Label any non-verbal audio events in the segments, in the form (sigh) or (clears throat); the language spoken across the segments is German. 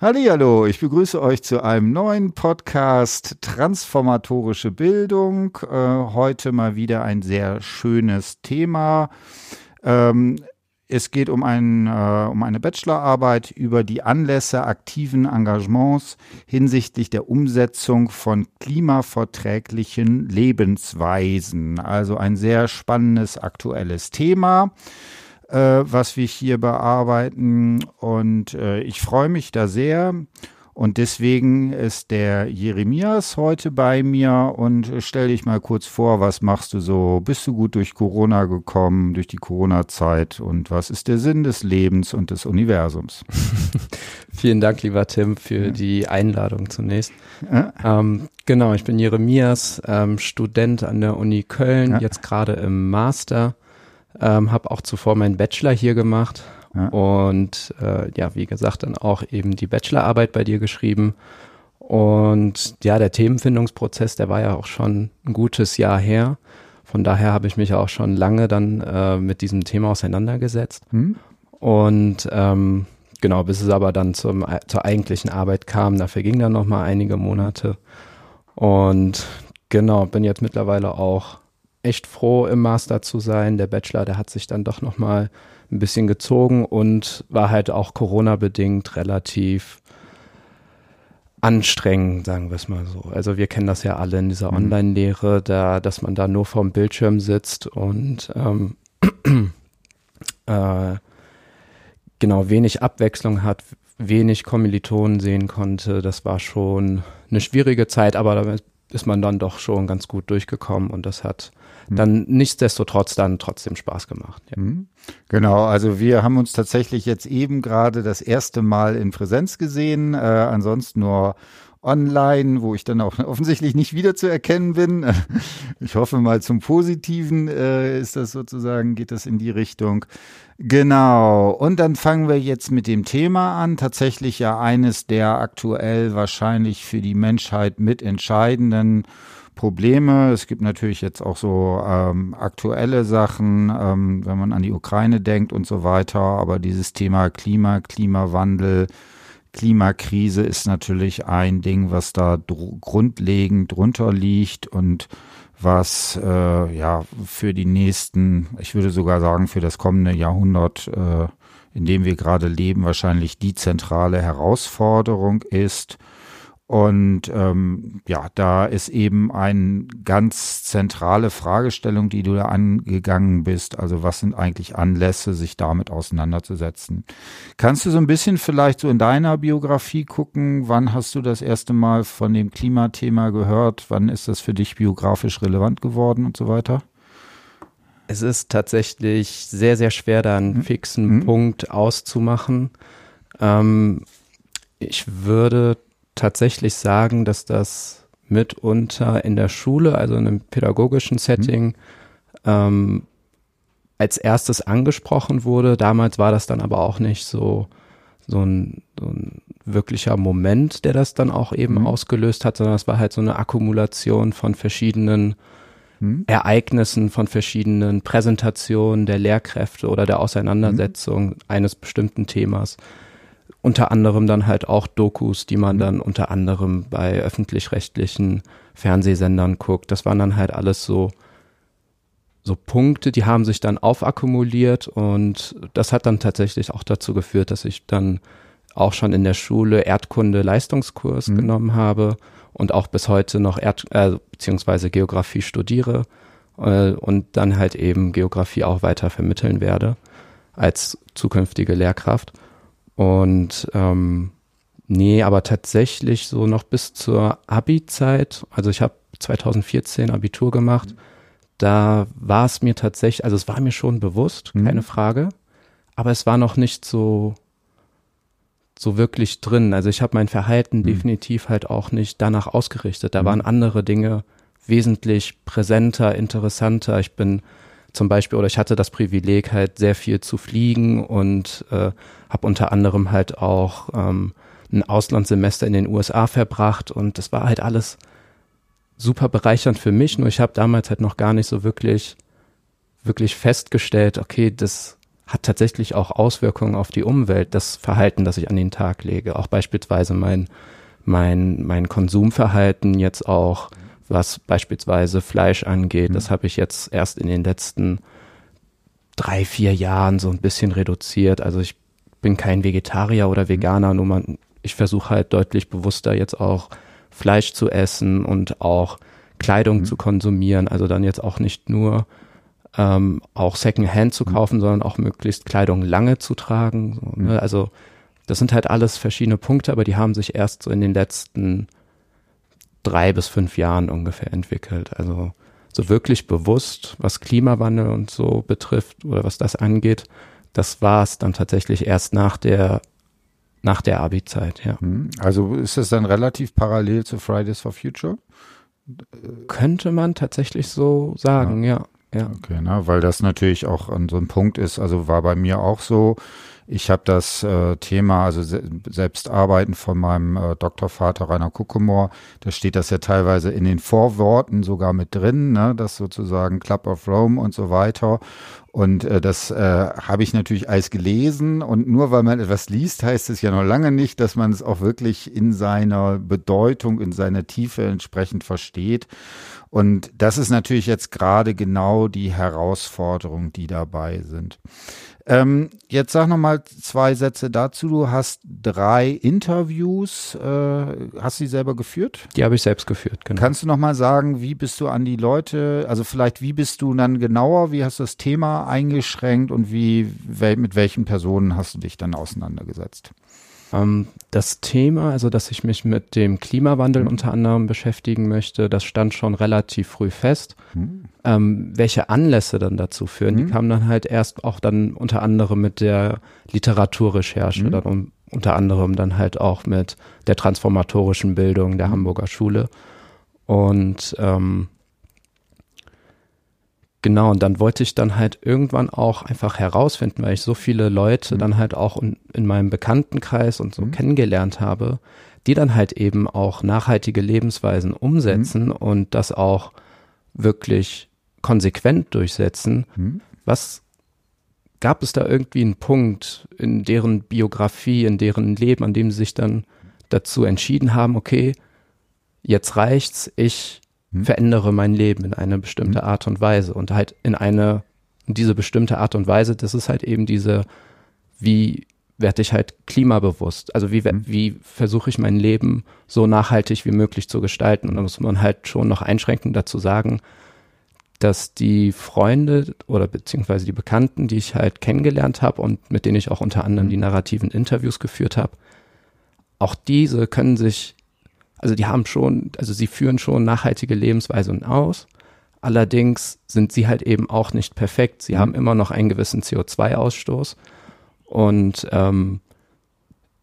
Hallo, ich begrüße euch zu einem neuen Podcast Transformatorische Bildung. Äh, heute mal wieder ein sehr schönes Thema. Ähm, es geht um, ein, äh, um eine Bachelorarbeit über die Anlässe aktiven Engagements hinsichtlich der Umsetzung von klimaverträglichen Lebensweisen. Also ein sehr spannendes aktuelles Thema äh, was wir hier bearbeiten. Und äh, ich freue mich da sehr. Und deswegen ist der Jeremias heute bei mir und stell dich mal kurz vor, was machst du so? Bist du gut durch Corona gekommen, durch die Corona-Zeit und was ist der Sinn des Lebens und des Universums? (laughs) Vielen Dank, lieber Tim, für ja. die Einladung zunächst. Ja. Ähm, genau, ich bin Jeremias, ähm, Student an der Uni Köln, ja. jetzt gerade im Master ähm, habe auch zuvor meinen Bachelor hier gemacht ja. und äh, ja, wie gesagt, dann auch eben die Bachelorarbeit bei dir geschrieben. Und ja, der Themenfindungsprozess, der war ja auch schon ein gutes Jahr her. Von daher habe ich mich auch schon lange dann äh, mit diesem Thema auseinandergesetzt. Hm. Und ähm, genau, bis es aber dann zum, zur eigentlichen Arbeit kam, da vergingen dann nochmal einige Monate. Und genau, bin jetzt mittlerweile auch echt froh, im Master zu sein. Der Bachelor, der hat sich dann doch nochmal ein bisschen gezogen und war halt auch Corona-bedingt relativ anstrengend, sagen wir es mal so. Also wir kennen das ja alle in dieser mhm. Online-Lehre, da, dass man da nur vorm Bildschirm sitzt und ähm, (clears throat) äh, genau wenig Abwechslung hat, wenig Kommilitonen sehen konnte. Das war schon eine schwierige Zeit, aber damit ist man dann doch schon ganz gut durchgekommen und das hat. Dann nichtsdestotrotz dann trotzdem Spaß gemacht. Ja. Mhm. Genau, also wir haben uns tatsächlich jetzt eben gerade das erste Mal in Präsenz gesehen, äh, ansonsten nur online, wo ich dann auch (laughs) offensichtlich nicht wiederzuerkennen bin. (laughs) Ich hoffe mal zum Positiven äh, ist das sozusagen, geht das in die Richtung. Genau. Und dann fangen wir jetzt mit dem Thema an. Tatsächlich ja eines der aktuell wahrscheinlich für die Menschheit mitentscheidenden Probleme. Es gibt natürlich jetzt auch so ähm, aktuelle Sachen, ähm, wenn man an die Ukraine denkt und so weiter. Aber dieses Thema Klima, Klimawandel, Klimakrise ist natürlich ein Ding, was da dr grundlegend drunter liegt und was äh, ja für die nächsten, ich würde sogar sagen für das kommende Jahrhundert, äh, in dem wir gerade leben, wahrscheinlich die zentrale Herausforderung ist. Und ähm, ja, da ist eben eine ganz zentrale Fragestellung, die du da angegangen bist. Also was sind eigentlich Anlässe, sich damit auseinanderzusetzen? Kannst du so ein bisschen vielleicht so in deiner Biografie gucken, wann hast du das erste Mal von dem Klimathema gehört? Wann ist das für dich biografisch relevant geworden und so weiter? Es ist tatsächlich sehr, sehr schwer, da einen hm? fixen hm? Punkt auszumachen. Ähm, ich würde tatsächlich sagen, dass das mitunter in der Schule, also in einem pädagogischen Setting, mhm. ähm, als erstes angesprochen wurde. Damals war das dann aber auch nicht so, so, ein, so ein wirklicher Moment, der das dann auch eben mhm. ausgelöst hat, sondern es war halt so eine Akkumulation von verschiedenen mhm. Ereignissen, von verschiedenen Präsentationen der Lehrkräfte oder der Auseinandersetzung mhm. eines bestimmten Themas unter anderem dann halt auch Dokus, die man mhm. dann unter anderem bei öffentlich-rechtlichen Fernsehsendern guckt. Das waren dann halt alles so, so Punkte, die haben sich dann aufakkumuliert und das hat dann tatsächlich auch dazu geführt, dass ich dann auch schon in der Schule Erdkunde Leistungskurs mhm. genommen habe und auch bis heute noch Erd äh, beziehungsweise Geografie studiere äh, und dann halt eben Geografie auch weiter vermitteln werde als zukünftige Lehrkraft. Und ähm, nee, aber tatsächlich so noch bis zur Abi-Zeit, also ich habe 2014 Abitur gemacht, mhm. da war es mir tatsächlich, also es war mir schon bewusst, mhm. keine Frage, aber es war noch nicht so so wirklich drin. Also ich habe mein Verhalten mhm. definitiv halt auch nicht danach ausgerichtet. Da mhm. waren andere Dinge wesentlich präsenter, interessanter. Ich bin zum Beispiel, oder ich hatte das Privileg, halt sehr viel zu fliegen und äh, habe unter anderem halt auch ähm, ein Auslandssemester in den USA verbracht und das war halt alles super bereichernd für mich, nur ich habe damals halt noch gar nicht so wirklich, wirklich festgestellt, okay, das hat tatsächlich auch Auswirkungen auf die Umwelt, das Verhalten, das ich an den Tag lege. Auch beispielsweise mein, mein, mein Konsumverhalten jetzt auch, was beispielsweise Fleisch angeht, mhm. das habe ich jetzt erst in den letzten drei, vier Jahren so ein bisschen reduziert. Also ich bin kein Vegetarier oder Veganer, nur man, ich versuche halt deutlich bewusster jetzt auch Fleisch zu essen und auch Kleidung mhm. zu konsumieren. Also dann jetzt auch nicht nur ähm, auch Secondhand zu mhm. kaufen, mhm. sondern auch möglichst Kleidung lange zu tragen. So, ne? Mhm. Also das sind halt alles verschiedene Punkte, aber die haben sich erst so in den letzten drei bis fünf Jahren ungefähr entwickelt. Also so wirklich bewusst, was Klimawandel und so betrifft oder was das angeht, das war es dann tatsächlich erst nach der nach der Abi-Zeit, ja. Mhm. Also ist es dann relativ parallel zu Fridays for Future? Könnte man tatsächlich so sagen, ja. ja. Ja. Okay, na, weil das natürlich auch an so einem Punkt ist, also war bei mir auch so, ich habe das äh, Thema, also se selbst arbeiten von meinem äh, Doktorvater Rainer Kuckumor, da steht das ja teilweise in den Vorworten sogar mit drin, ne, das sozusagen Club of Rome und so weiter. Und äh, das äh, habe ich natürlich alles gelesen. Und nur weil man etwas liest, heißt es ja noch lange nicht, dass man es auch wirklich in seiner Bedeutung, in seiner Tiefe entsprechend versteht. Und das ist natürlich jetzt gerade genau die Herausforderung, die dabei sind. Ähm, jetzt sag noch mal zwei Sätze dazu. Du hast drei Interviews, äh, hast du die selber geführt? Die habe ich selbst geführt, genau. Kannst du noch mal sagen, wie bist du an die Leute, also vielleicht wie bist du dann genauer, wie hast du das Thema eingeschränkt und wie, mit welchen Personen hast du dich dann auseinandergesetzt? Ähm, das Thema, also dass ich mich mit dem Klimawandel mhm. unter anderem beschäftigen möchte, das stand schon relativ früh fest. Mhm. Ähm, welche Anlässe dann dazu führen, mhm. die kamen dann halt erst auch dann unter anderem mit der Literaturrecherche, mhm. dann um, unter anderem dann halt auch mit der transformatorischen Bildung der mhm. Hamburger Schule. Und ähm, Genau, und dann wollte ich dann halt irgendwann auch einfach herausfinden, weil ich so viele Leute mhm. dann halt auch in, in, meinem Bekanntenkreis und so mhm. kennengelernt habe, die dann halt eben auch nachhaltige Lebensweisen umsetzen mhm. und das auch wirklich konsequent durchsetzen. Mhm. Was gab es da irgendwie einen Punkt in deren Biografie, in deren Leben, an dem sie sich dann dazu entschieden haben, okay, jetzt reicht's, ich hm? verändere mein Leben in eine bestimmte hm? Art und Weise und halt in eine, diese bestimmte Art und Weise, das ist halt eben diese, wie werde ich halt klimabewusst, also wie, hm? wie versuche ich mein Leben so nachhaltig wie möglich zu gestalten und da muss man halt schon noch einschränkend dazu sagen, dass die Freunde oder beziehungsweise die Bekannten, die ich halt kennengelernt habe und mit denen ich auch unter anderem die narrativen Interviews geführt habe, auch diese können sich also die haben schon, also sie führen schon nachhaltige Lebensweisen aus. Allerdings sind sie halt eben auch nicht perfekt. Sie mhm. haben immer noch einen gewissen CO2-Ausstoß. Und ähm,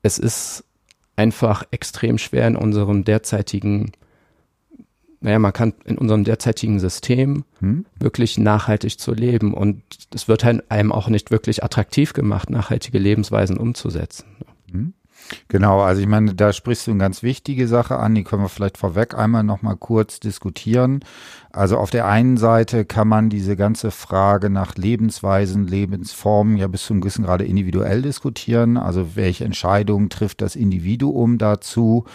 es ist einfach extrem schwer in unserem derzeitigen, naja, man kann in unserem derzeitigen System hm? wirklich nachhaltig zu leben. Und es wird halt einem auch nicht wirklich attraktiv gemacht, nachhaltige Lebensweisen umzusetzen. Hm? Genau, also ich meine, da sprichst du eine ganz wichtige Sache an, die können wir vielleicht vorweg einmal nochmal kurz diskutieren. Also auf der einen Seite kann man diese ganze Frage nach Lebensweisen, Lebensformen ja bis zu einem gewissen Grade individuell diskutieren. Also welche Entscheidungen trifft das Individuum dazu?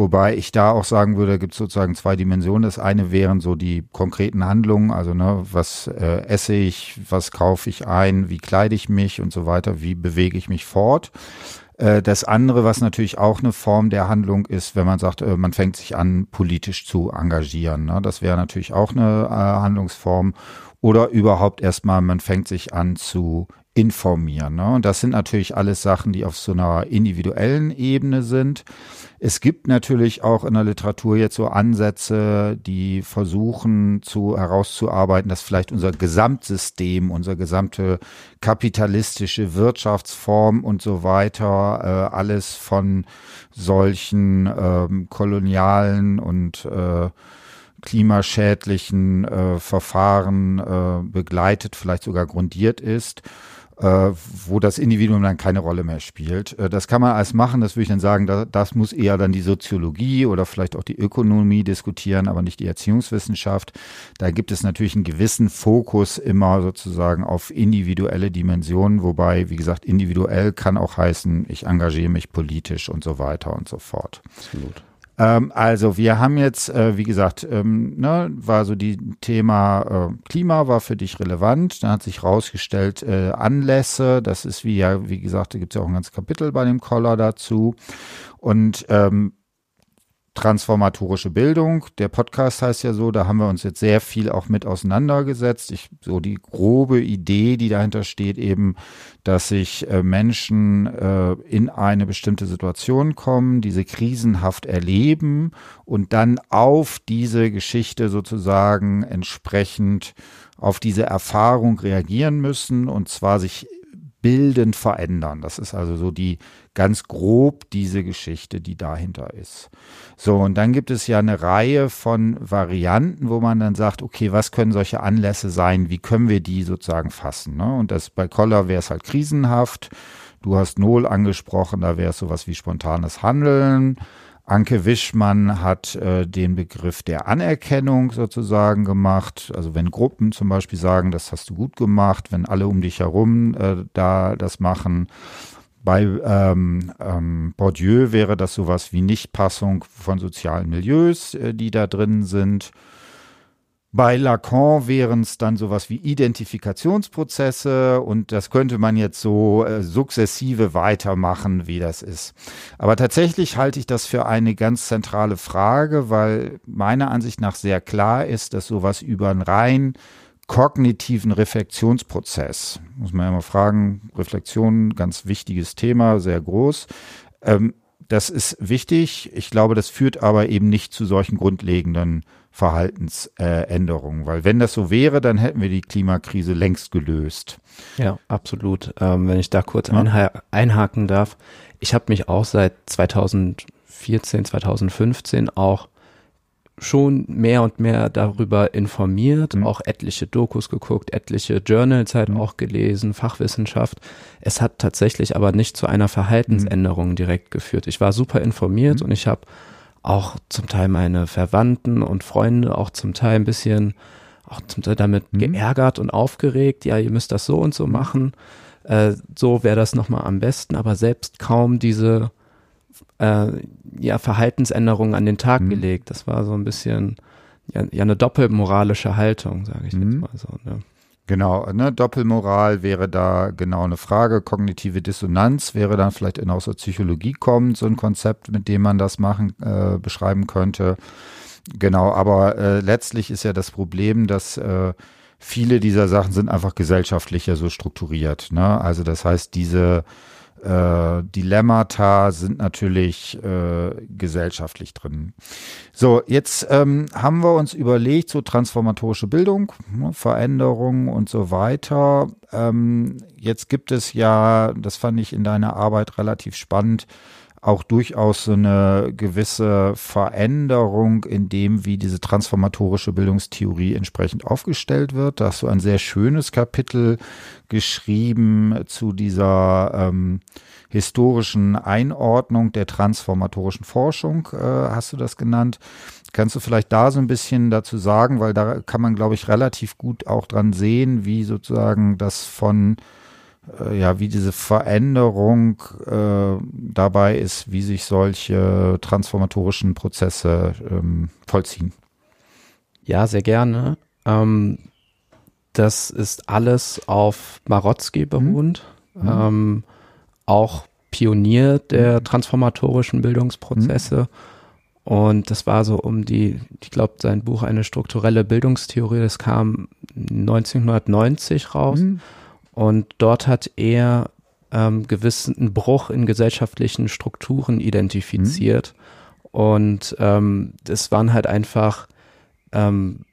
Wobei ich da auch sagen würde, gibt es sozusagen zwei Dimensionen. Das eine wären so die konkreten Handlungen, also ne, was äh, esse ich, was kaufe ich ein, wie kleide ich mich und so weiter, wie bewege ich mich fort. Äh, das andere, was natürlich auch eine Form der Handlung ist, wenn man sagt, äh, man fängt sich an, politisch zu engagieren. Ne? Das wäre natürlich auch eine äh, Handlungsform. Oder überhaupt erstmal, man fängt sich an zu informieren. Ne? Und das sind natürlich alles Sachen, die auf so einer individuellen Ebene sind. Es gibt natürlich auch in der Literatur jetzt so Ansätze, die versuchen zu herauszuarbeiten, dass vielleicht unser Gesamtsystem, unsere gesamte kapitalistische Wirtschaftsform und so weiter, äh, alles von solchen ähm, kolonialen und äh, klimaschädlichen äh, Verfahren äh, begleitet, vielleicht sogar grundiert ist äh, wo das Individuum dann keine Rolle mehr spielt. Äh, das kann man als machen, das würde ich dann sagen, da, das muss eher dann die Soziologie oder vielleicht auch die Ökonomie diskutieren, aber nicht die Erziehungswissenschaft. Da gibt es natürlich einen gewissen Fokus immer sozusagen auf individuelle Dimensionen, wobei, wie gesagt, individuell kann auch heißen, ich engagiere mich politisch und so weiter und so fort. Absolut. Ähm, also wir haben jetzt, äh, wie gesagt, ähm, ne, war so die Thema äh, Klima war für dich relevant. Da hat sich rausgestellt äh, Anlässe. Das ist wie ja, wie gesagt, da gibt es ja auch ein ganzes Kapitel bei dem Collar dazu. Und ähm, transformatorische Bildung. Der Podcast heißt ja so, da haben wir uns jetzt sehr viel auch mit auseinandergesetzt. Ich, so die grobe Idee, die dahinter steht, eben, dass sich äh, Menschen äh, in eine bestimmte Situation kommen, diese krisenhaft erleben und dann auf diese Geschichte sozusagen entsprechend auf diese Erfahrung reagieren müssen und zwar sich bildend verändern. Das ist also so die ganz grob diese Geschichte, die dahinter ist. So, und dann gibt es ja eine Reihe von Varianten, wo man dann sagt, okay, was können solche Anlässe sein? Wie können wir die sozusagen fassen? Ne? Und das bei Koller wäre es halt krisenhaft. Du hast Null angesprochen, da wäre es sowas wie spontanes Handeln. Anke Wischmann hat äh, den Begriff der Anerkennung sozusagen gemacht. Also wenn Gruppen zum Beispiel sagen, das hast du gut gemacht, wenn alle um dich herum äh, da das machen. Bei ähm, ähm, Bourdieu wäre das sowas wie Nichtpassung von sozialen Milieus, äh, die da drin sind. Bei Lacan wären es dann sowas wie Identifikationsprozesse und das könnte man jetzt so äh, sukzessive weitermachen, wie das ist. Aber tatsächlich halte ich das für eine ganz zentrale Frage, weil meiner Ansicht nach sehr klar ist, dass sowas über einen rein kognitiven Reflexionsprozess, muss man ja mal fragen, Reflexion, ganz wichtiges Thema, sehr groß, ähm, das ist wichtig. Ich glaube, das führt aber eben nicht zu solchen grundlegenden Verhaltensänderungen, weil wenn das so wäre, dann hätten wir die Klimakrise längst gelöst. Ja, absolut. Ähm, wenn ich da kurz ja. einha einhaken darf, ich habe mich auch seit 2014, 2015 auch schon mehr und mehr darüber informiert, mhm. auch etliche Dokus geguckt, etliche Journals halt mhm. auch gelesen, Fachwissenschaft. Es hat tatsächlich aber nicht zu einer Verhaltensänderung mhm. direkt geführt. Ich war super informiert mhm. und ich habe auch zum Teil meine Verwandten und Freunde auch zum Teil ein bisschen auch zum Teil damit mhm. geärgert und aufgeregt. Ja, ihr müsst das so und so mhm. machen. Äh, so wäre das nochmal am besten, aber selbst kaum diese äh, ja, Verhaltensänderungen an den Tag mhm. gelegt. Das war so ein bisschen ja, ja eine doppelmoralische Haltung, sage ich mhm. jetzt mal so. Ne? Genau, ne, Doppelmoral wäre da genau eine Frage. Kognitive Dissonanz wäre dann vielleicht in aus der Psychologie kommend, so ein Konzept, mit dem man das machen, äh, beschreiben könnte. Genau, aber äh, letztlich ist ja das Problem, dass äh, viele dieser Sachen sind einfach gesellschaftlicher so strukturiert. Ne? Also das heißt, diese äh, Dilemmata sind natürlich äh, gesellschaftlich drin. So, jetzt ähm, haben wir uns überlegt, so transformatorische Bildung, ne, Veränderung und so weiter. Ähm, jetzt gibt es ja, das fand ich in deiner Arbeit relativ spannend, auch durchaus so eine gewisse Veränderung in dem, wie diese transformatorische Bildungstheorie entsprechend aufgestellt wird. Da hast du ein sehr schönes Kapitel geschrieben zu dieser ähm, historischen Einordnung der transformatorischen Forschung, äh, hast du das genannt. Kannst du vielleicht da so ein bisschen dazu sagen, weil da kann man, glaube ich, relativ gut auch dran sehen, wie sozusagen das von ja, wie diese Veränderung äh, dabei ist, wie sich solche transformatorischen Prozesse ähm, vollziehen. Ja, sehr gerne. Ähm, das ist alles auf Marotzki beruhend, mhm. ähm, auch Pionier der mhm. transformatorischen Bildungsprozesse. Mhm. Und das war so um die, ich glaube, sein Buch Eine strukturelle Bildungstheorie, das kam 1990 raus. Mhm. Und dort hat er ähm, gewissen Bruch in gesellschaftlichen Strukturen identifiziert. Mhm. Und ähm, das waren halt einfach ähm,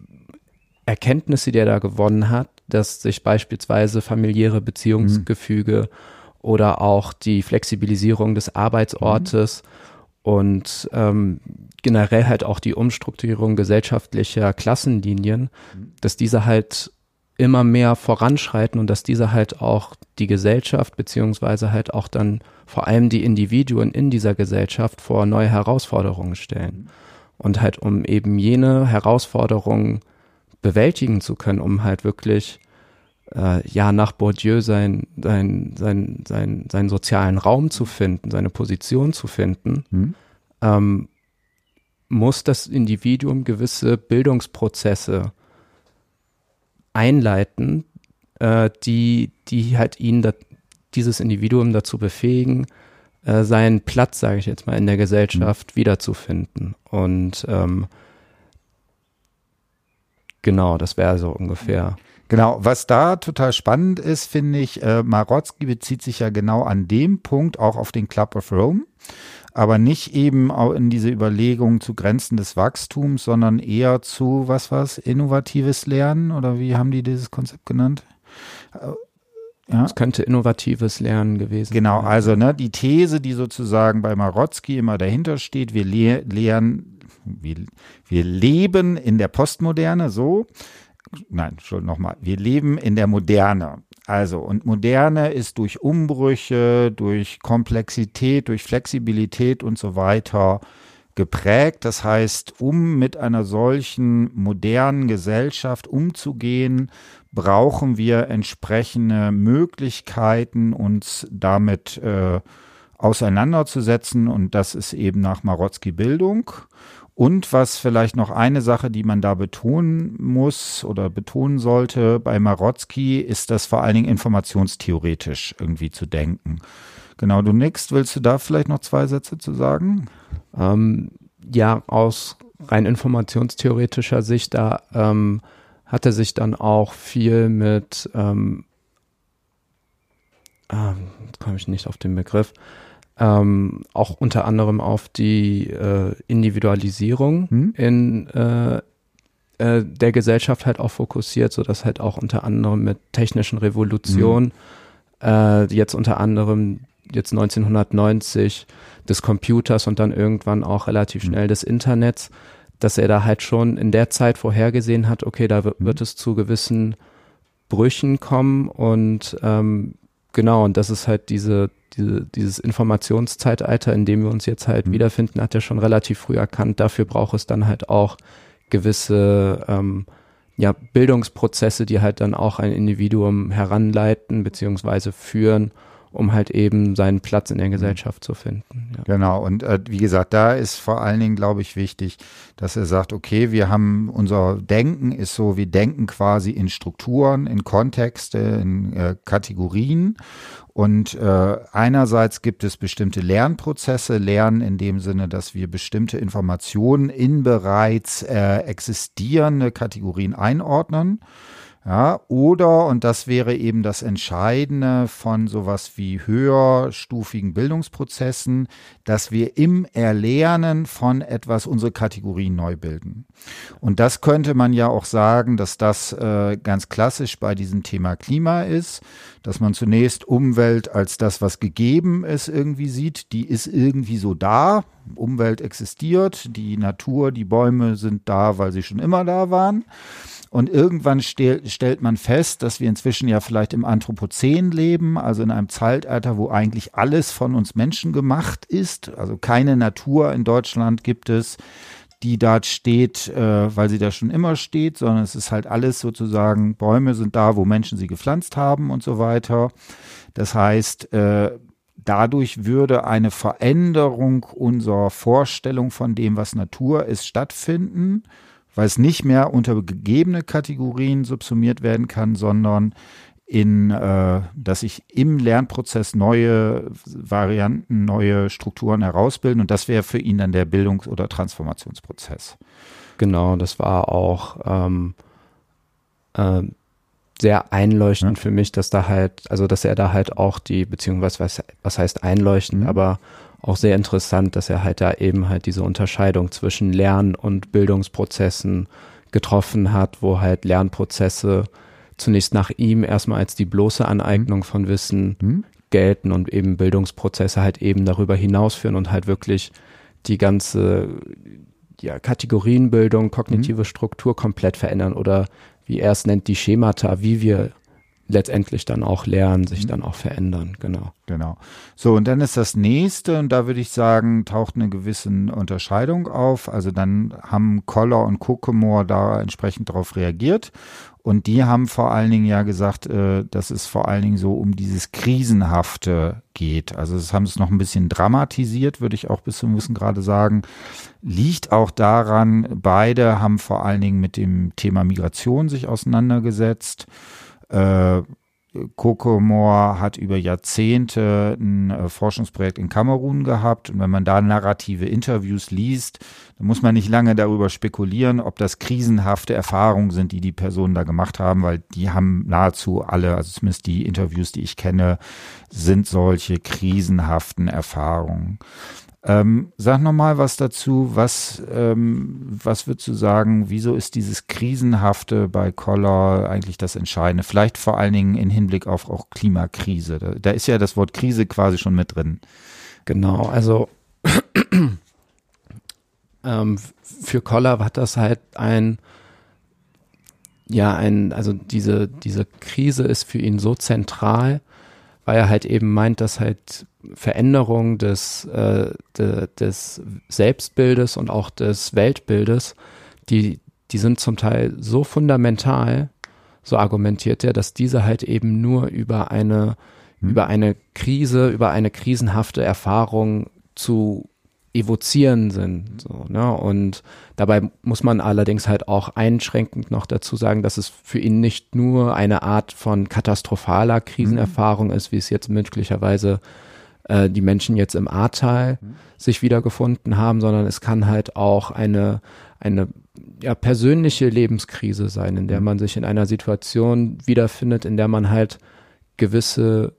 Erkenntnisse, die er da gewonnen hat, dass sich beispielsweise familiäre Beziehungsgefüge mhm. oder auch die Flexibilisierung des Arbeitsortes mhm. und ähm, generell halt auch die Umstrukturierung gesellschaftlicher Klassenlinien, mhm. dass diese halt immer mehr voranschreiten und dass diese halt auch die Gesellschaft beziehungsweise halt auch dann vor allem die Individuen in dieser Gesellschaft vor neue Herausforderungen stellen. Und halt um eben jene Herausforderungen bewältigen zu können, um halt wirklich äh, ja nach Bourdieu sein, sein, sein, sein, seinen sozialen Raum zu finden, seine Position zu finden, mhm. ähm, muss das Individuum gewisse Bildungsprozesse einleiten, äh, die, die halt ihn, da, dieses Individuum dazu befähigen, äh, seinen Platz, sage ich jetzt mal, in der Gesellschaft mhm. wiederzufinden. Und ähm, genau, das wäre so ungefähr. Genau, was da total spannend ist, finde ich, äh, Marotzki bezieht sich ja genau an dem Punkt auch auf den Club of Rome aber nicht eben auch in diese Überlegung zu Grenzen des Wachstums, sondern eher zu, was was, innovatives Lernen oder wie haben die dieses Konzept genannt? Äh, ja. Es könnte innovatives Lernen gewesen Genau, also ne, die These, die sozusagen bei Marotzki immer dahinter steht, wir le lernen, wir, wir leben in der Postmoderne so, nein, schon nochmal, wir leben in der Moderne. Also, und Moderne ist durch Umbrüche, durch Komplexität, durch Flexibilität und so weiter geprägt. Das heißt, um mit einer solchen modernen Gesellschaft umzugehen, brauchen wir entsprechende Möglichkeiten, uns damit äh, auseinanderzusetzen. Und das ist eben nach Marotzki Bildung. Und was vielleicht noch eine Sache, die man da betonen muss oder betonen sollte bei Marotzki, ist das vor allen Dingen informationstheoretisch irgendwie zu denken. Genau, du nix, willst du da vielleicht noch zwei Sätze zu sagen? Ähm, ja, aus rein informationstheoretischer Sicht, da ähm, hat er sich dann auch viel mit, ähm, äh, komme ich nicht auf den Begriff, ähm, auch unter anderem auf die äh, Individualisierung hm? in äh, äh, der Gesellschaft halt auch fokussiert, so dass halt auch unter anderem mit technischen Revolutionen hm. jetzt unter anderem jetzt 1990 des Computers und dann irgendwann auch relativ hm. schnell des Internets, dass er da halt schon in der Zeit vorhergesehen hat, okay, da wird, hm. wird es zu gewissen Brüchen kommen und ähm, genau, und das ist halt diese diese, dieses Informationszeitalter, in dem wir uns jetzt halt mhm. wiederfinden, hat er schon relativ früh erkannt. Dafür braucht es dann halt auch gewisse ähm, ja, Bildungsprozesse, die halt dann auch ein Individuum heranleiten beziehungsweise führen um halt eben seinen Platz in der mhm. Gesellschaft zu finden. Ja. Genau, und äh, wie gesagt, da ist vor allen Dingen, glaube ich, wichtig, dass er sagt, okay, wir haben, unser Denken ist so, wir denken quasi in Strukturen, in Kontexte, in äh, Kategorien. Und äh, einerseits gibt es bestimmte Lernprozesse, Lernen in dem Sinne, dass wir bestimmte Informationen in bereits äh, existierende Kategorien einordnen. Ja, oder, und das wäre eben das Entscheidende von sowas wie höherstufigen Bildungsprozessen, dass wir im Erlernen von etwas unsere Kategorien neu bilden. Und das könnte man ja auch sagen, dass das äh, ganz klassisch bei diesem Thema Klima ist, dass man zunächst Umwelt als das, was gegeben ist, irgendwie sieht. Die ist irgendwie so da. Umwelt existiert, die Natur, die Bäume sind da, weil sie schon immer da waren. Und irgendwann stel, stellt man fest, dass wir inzwischen ja vielleicht im Anthropozän leben, also in einem Zeitalter, wo eigentlich alles von uns Menschen gemacht ist. Also keine Natur in Deutschland gibt es, die dort steht, äh, weil sie da schon immer steht, sondern es ist halt alles sozusagen, Bäume sind da, wo Menschen sie gepflanzt haben und so weiter. Das heißt, äh, dadurch würde eine Veränderung unserer Vorstellung von dem, was Natur ist, stattfinden weil es nicht mehr unter gegebene Kategorien subsumiert werden kann, sondern in, äh, dass sich im Lernprozess neue Varianten, neue Strukturen herausbilden und das wäre für ihn dann der Bildungs- oder Transformationsprozess. Genau, das war auch ähm, äh, sehr einleuchtend ja. für mich, dass da halt, also dass er da halt auch die, beziehungsweise was, was heißt einleuchtend, mhm. aber auch sehr interessant, dass er halt da eben halt diese Unterscheidung zwischen Lern- und Bildungsprozessen getroffen hat, wo halt Lernprozesse zunächst nach ihm erstmal als die bloße Aneignung von Wissen mhm. gelten und eben Bildungsprozesse halt eben darüber hinausführen und halt wirklich die ganze ja, Kategorienbildung, kognitive mhm. Struktur komplett verändern oder wie er es nennt, die Schemata, wie wir letztendlich dann auch lernen, sich mhm. dann auch verändern, genau. Genau. So, und dann ist das nächste, und da würde ich sagen, taucht eine gewisse Unterscheidung auf. Also dann haben Koller und Kokemore da entsprechend darauf reagiert. Und die haben vor allen Dingen ja gesagt, äh, dass es vor allen Dingen so um dieses Krisenhafte geht. Also das haben es noch ein bisschen dramatisiert, würde ich auch bis zum Wissen gerade sagen. Liegt auch daran, beide haben vor allen Dingen mit dem Thema Migration sich auseinandergesetzt. Äh, Kokomor hat über Jahrzehnte ein äh, Forschungsprojekt in Kamerun gehabt und wenn man da narrative Interviews liest, dann muss man nicht lange darüber spekulieren, ob das krisenhafte Erfahrungen sind, die die Personen da gemacht haben, weil die haben nahezu alle, also zumindest die Interviews, die ich kenne, sind solche krisenhaften Erfahrungen. Ähm, sag nochmal was dazu. Was, ähm, was würdest du sagen, wieso ist dieses Krisenhafte bei Koller eigentlich das Entscheidende? Vielleicht vor allen Dingen im Hinblick auf auch Klimakrise. Da, da ist ja das Wort Krise quasi schon mit drin. Genau, also (clears throat) ähm, für Koller hat das halt ein, ja, ein, also diese, diese Krise ist für ihn so zentral, weil er halt eben meint, dass halt Veränderung des, äh, de, des Selbstbildes und auch des Weltbildes, die, die sind zum Teil so fundamental, so argumentiert er, dass diese halt eben nur über eine, hm. über eine Krise, über eine krisenhafte Erfahrung zu evozieren sind. So, ne? Und dabei muss man allerdings halt auch einschränkend noch dazu sagen, dass es für ihn nicht nur eine Art von katastrophaler Krisenerfahrung mhm. ist, wie es jetzt möglicherweise äh, die Menschen jetzt im Ahrtal mhm. sich wiedergefunden haben, sondern es kann halt auch eine, eine ja, persönliche Lebenskrise sein, in der mhm. man sich in einer Situation wiederfindet, in der man halt gewisse,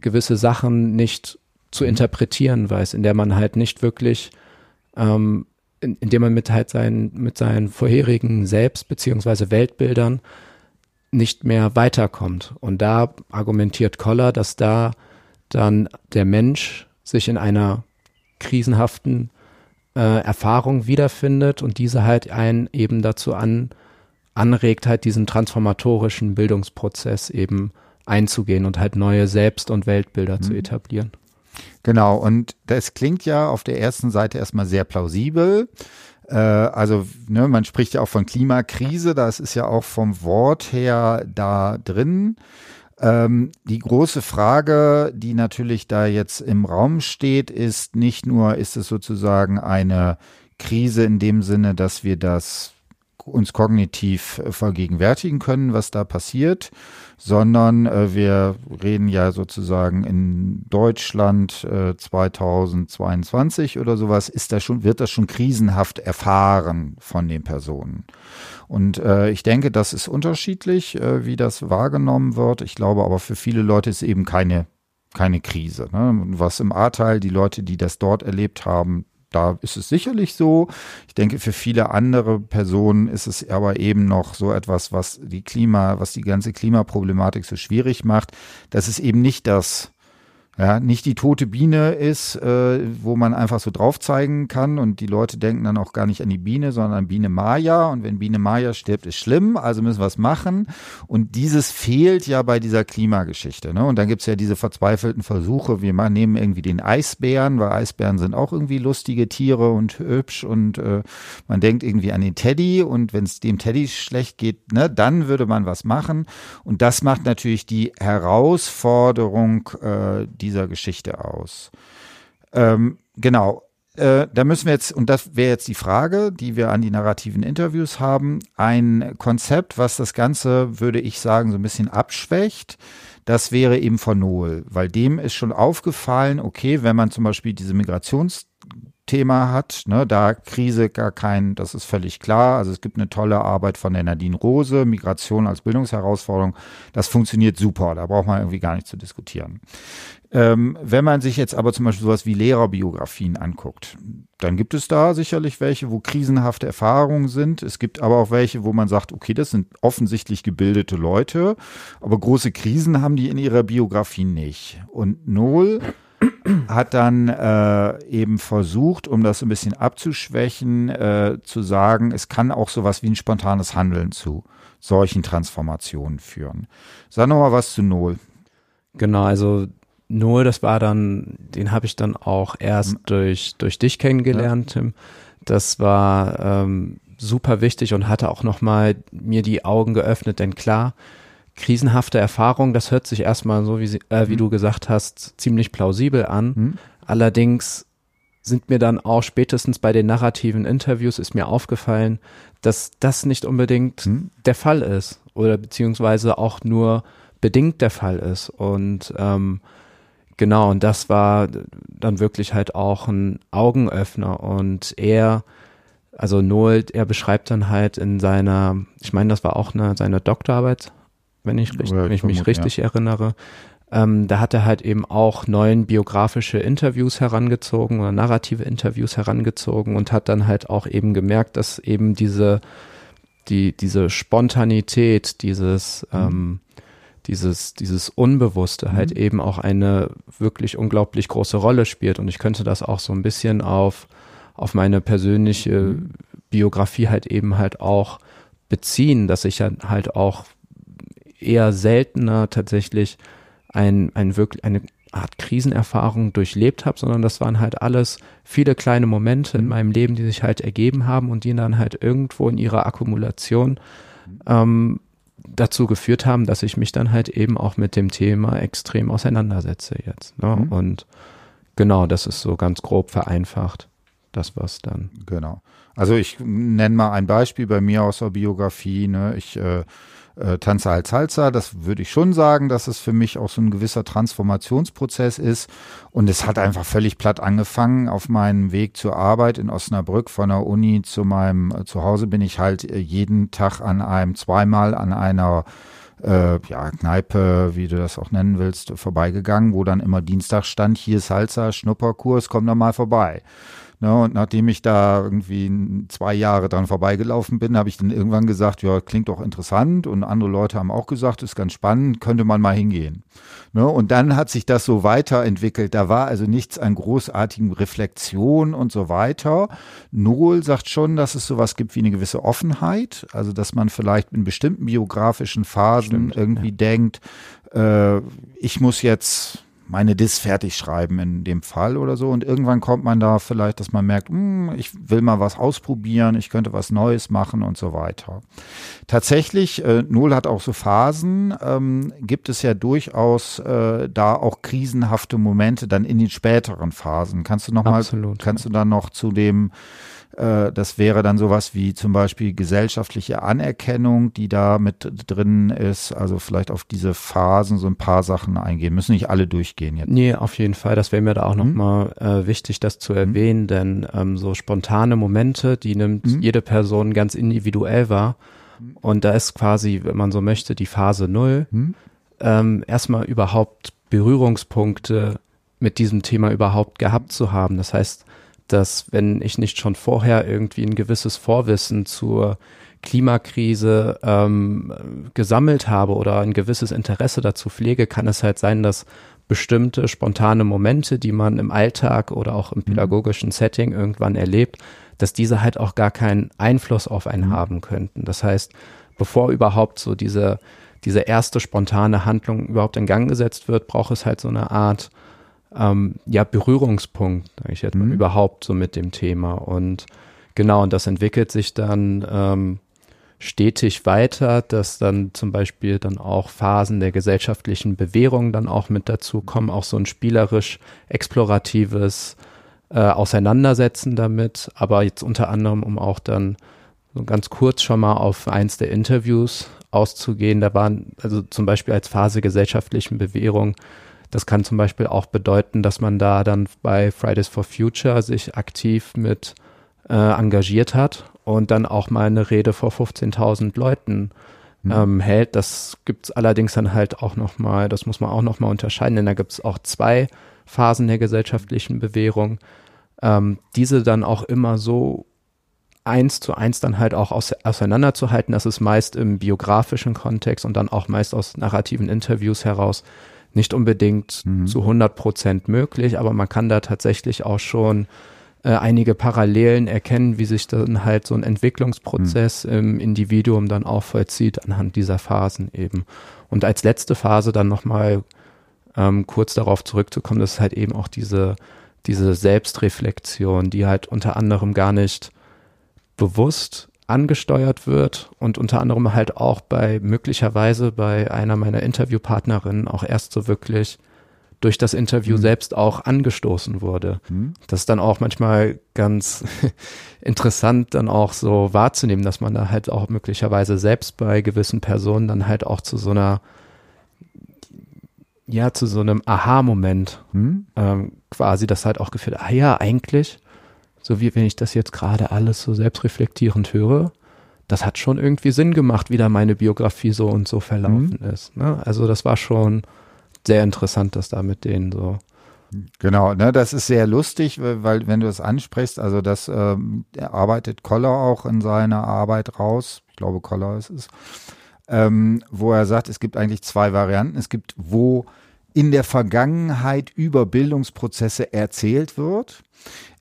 gewisse Sachen nicht zu interpretieren weiß, in der man halt nicht wirklich, ähm, in, in dem man mit halt seinen, mit seinen vorherigen Selbst- beziehungsweise Weltbildern nicht mehr weiterkommt. Und da argumentiert Koller, dass da dann der Mensch sich in einer krisenhaften äh, Erfahrung wiederfindet und diese halt einen eben dazu an, anregt, halt diesen transformatorischen Bildungsprozess eben einzugehen und halt neue Selbst- und Weltbilder mhm. zu etablieren. Genau, und das klingt ja auf der ersten Seite erstmal sehr plausibel. Äh, also, ne, man spricht ja auch von Klimakrise, das ist ja auch vom Wort her da drin. Ähm, die große Frage, die natürlich da jetzt im Raum steht, ist nicht nur, ist es sozusagen eine Krise in dem Sinne, dass wir das uns kognitiv vergegenwärtigen können, was da passiert, sondern äh, wir reden ja sozusagen in Deutschland äh, 2022 oder sowas, ist das schon, wird das schon krisenhaft erfahren von den Personen. Und äh, ich denke, das ist unterschiedlich, äh, wie das wahrgenommen wird. Ich glaube aber für viele Leute ist eben keine keine Krise. Ne? Was im Ahrtal, die Leute, die das dort erlebt haben, da ist es sicherlich so. Ich denke, für viele andere Personen ist es aber eben noch so etwas, was die Klima, was die ganze Klimaproblematik so schwierig macht, dass es eben nicht das ja, nicht die tote Biene ist, äh, wo man einfach so drauf zeigen kann. Und die Leute denken dann auch gar nicht an die Biene, sondern an Biene Maya. Und wenn Biene Maya stirbt, ist schlimm, also müssen wir was machen. Und dieses fehlt ja bei dieser Klimageschichte. Ne? Und dann gibt's ja diese verzweifelten Versuche, wir nehmen irgendwie den Eisbären, weil Eisbären sind auch irgendwie lustige Tiere und hübsch. Und äh, man denkt irgendwie an den Teddy. Und wenn es dem Teddy schlecht geht, ne, dann würde man was machen. Und das macht natürlich die Herausforderung, äh, die dieser Geschichte aus? Ähm, genau. Äh, da müssen wir jetzt, und das wäre jetzt die Frage, die wir an die narrativen Interviews haben, ein Konzept, was das Ganze, würde ich sagen, so ein bisschen abschwächt. Das wäre eben von Noel, weil dem ist schon aufgefallen, okay, wenn man zum Beispiel diese Migrations Thema hat. Ne, da Krise gar kein, das ist völlig klar. Also es gibt eine tolle Arbeit von der Nadine Rose, Migration als Bildungsherausforderung. Das funktioniert super, da braucht man irgendwie gar nicht zu diskutieren. Ähm, wenn man sich jetzt aber zum Beispiel sowas wie Lehrerbiografien anguckt, dann gibt es da sicherlich welche, wo krisenhafte Erfahrungen sind. Es gibt aber auch welche, wo man sagt, okay, das sind offensichtlich gebildete Leute, aber große Krisen haben die in ihrer Biografie nicht. Und Noel hat dann äh, eben versucht, um das ein bisschen abzuschwächen, äh, zu sagen, es kann auch sowas wie ein spontanes Handeln zu solchen Transformationen führen. Sag noch mal was zu Null. Genau, also Null, das war dann, den habe ich dann auch erst hm. durch, durch dich kennengelernt, ja. Tim. Das war ähm, super wichtig und hatte auch nochmal mir die Augen geöffnet, denn klar, krisenhafte Erfahrung, das hört sich erstmal so, wie, sie, äh, wie mhm. du gesagt hast, ziemlich plausibel an. Mhm. Allerdings sind mir dann auch spätestens bei den narrativen Interviews ist mir aufgefallen, dass das nicht unbedingt mhm. der Fall ist oder beziehungsweise auch nur bedingt der Fall ist. Und ähm, genau, und das war dann wirklich halt auch ein Augenöffner und er also Noel, er beschreibt dann halt in seiner, ich meine, das war auch eine, seine Doktorarbeit, wenn ich, richtig, wenn ich mich richtig ja. erinnere. Ähm, da hat er halt eben auch neun biografische Interviews herangezogen oder narrative Interviews herangezogen und hat dann halt auch eben gemerkt, dass eben diese, die, diese Spontanität, dieses, mhm. ähm, dieses, dieses Unbewusste mhm. halt eben auch eine wirklich unglaublich große Rolle spielt. Und ich könnte das auch so ein bisschen auf, auf meine persönliche mhm. Biografie halt eben halt auch beziehen, dass ich halt auch eher seltener tatsächlich ein, ein wirklich, eine Art Krisenerfahrung durchlebt habe, sondern das waren halt alles viele kleine Momente in mhm. meinem Leben, die sich halt ergeben haben und die dann halt irgendwo in ihrer Akkumulation ähm, dazu geführt haben, dass ich mich dann halt eben auch mit dem Thema extrem auseinandersetze jetzt. Ne? Mhm. Und genau, das ist so ganz grob vereinfacht, das was dann. Genau. Also ich nenne mal ein Beispiel bei mir aus der Biografie. Ne? Ich äh, äh, Tanze als Salsa. Das würde ich schon sagen, dass es für mich auch so ein gewisser Transformationsprozess ist. Und es hat einfach völlig platt angefangen. Auf meinem Weg zur Arbeit in Osnabrück von der Uni zu meinem äh, Zuhause bin ich halt äh, jeden Tag an einem, zweimal an einer äh, ja, Kneipe, wie du das auch nennen willst, vorbeigegangen, wo dann immer Dienstag stand, hier Salsa, Schnupperkurs, komm doch mal vorbei. Ne, und nachdem ich da irgendwie zwei Jahre dran vorbeigelaufen bin, habe ich dann irgendwann gesagt, ja, klingt doch interessant. Und andere Leute haben auch gesagt, ist ganz spannend, könnte man mal hingehen. Ne, und dann hat sich das so weiterentwickelt. Da war also nichts an großartigen Reflexion und so weiter. Noel sagt schon, dass es sowas gibt wie eine gewisse Offenheit. Also, dass man vielleicht in bestimmten biografischen Phasen Stimmt, irgendwie ja. denkt, äh, ich muss jetzt meine Dis fertig schreiben in dem Fall oder so. Und irgendwann kommt man da vielleicht, dass man merkt, hm, ich will mal was ausprobieren, ich könnte was Neues machen und so weiter. Tatsächlich, äh, Null hat auch so Phasen, ähm, gibt es ja durchaus äh, da auch krisenhafte Momente dann in den späteren Phasen. Kannst du noch Absolut, mal, kannst du da noch zu dem das wäre dann sowas wie zum Beispiel gesellschaftliche Anerkennung, die da mit drin ist. Also vielleicht auf diese Phasen so ein paar Sachen eingehen. Müssen nicht alle durchgehen jetzt. Nee, auf jeden Fall. Das wäre mir da auch mhm. nochmal äh, wichtig, das zu mhm. erwähnen, mhm. denn ähm, so spontane Momente, die nimmt mhm. jede Person ganz individuell wahr. Und da ist quasi, wenn man so möchte, die Phase Null. Mhm. Ähm, erstmal überhaupt Berührungspunkte mit diesem Thema überhaupt gehabt zu haben. Das heißt, dass wenn ich nicht schon vorher irgendwie ein gewisses Vorwissen zur Klimakrise ähm, gesammelt habe oder ein gewisses Interesse dazu pflege, kann es halt sein, dass bestimmte spontane Momente, die man im Alltag oder auch im mhm. pädagogischen Setting irgendwann erlebt, dass diese halt auch gar keinen Einfluss auf einen mhm. haben könnten. Das heißt, bevor überhaupt so diese, diese erste spontane Handlung überhaupt in Gang gesetzt wird, braucht es halt so eine Art ähm, ja, Berührungspunkt, sage ich jetzt mal, mhm. überhaupt so mit dem Thema. Und genau, und das entwickelt sich dann ähm, stetig weiter, dass dann zum Beispiel dann auch Phasen der gesellschaftlichen Bewährung dann auch mit dazu kommen, auch so ein spielerisch exploratives äh, Auseinandersetzen damit, aber jetzt unter anderem, um auch dann so ganz kurz schon mal auf eins der Interviews auszugehen, da waren also zum Beispiel als Phase gesellschaftlichen Bewährung das kann zum Beispiel auch bedeuten, dass man da dann bei Fridays for Future sich aktiv mit äh, engagiert hat und dann auch mal eine Rede vor 15.000 Leuten mhm. ähm, hält. Das gibt's allerdings dann halt auch nochmal, das muss man auch nochmal unterscheiden, denn da gibt's auch zwei Phasen der gesellschaftlichen Bewährung. Ähm, diese dann auch immer so eins zu eins dann halt auch aus, auseinanderzuhalten. Das ist meist im biografischen Kontext und dann auch meist aus narrativen Interviews heraus nicht unbedingt mhm. zu 100 Prozent möglich, aber man kann da tatsächlich auch schon äh, einige Parallelen erkennen, wie sich dann halt so ein Entwicklungsprozess mhm. im Individuum dann auch vollzieht anhand dieser Phasen eben. Und als letzte Phase dann nochmal ähm, kurz darauf zurückzukommen, das ist halt eben auch diese, diese Selbstreflexion, die halt unter anderem gar nicht bewusst angesteuert wird und unter anderem halt auch bei möglicherweise bei einer meiner Interviewpartnerinnen auch erst so wirklich durch das Interview mhm. selbst auch angestoßen wurde. Mhm. Das ist dann auch manchmal ganz (laughs) interessant, dann auch so wahrzunehmen, dass man da halt auch möglicherweise selbst bei gewissen Personen dann halt auch zu so einer ja, zu so einem Aha-Moment hm? ähm, quasi das halt auch geführt, ah ja, eigentlich, so wie wenn ich das jetzt gerade alles so selbstreflektierend höre, das hat schon irgendwie Sinn gemacht, wie da meine Biografie so und so verlaufen hm? ist. Ne? Also das war schon sehr interessant, das da mit denen so. Genau, ne, das ist sehr lustig, weil wenn du es ansprichst, also das ähm, arbeitet Koller auch in seiner Arbeit raus. Ich glaube, Koller ist es ähm, wo er sagt, es gibt eigentlich zwei Varianten. Es gibt, wo in der Vergangenheit über Bildungsprozesse erzählt wird.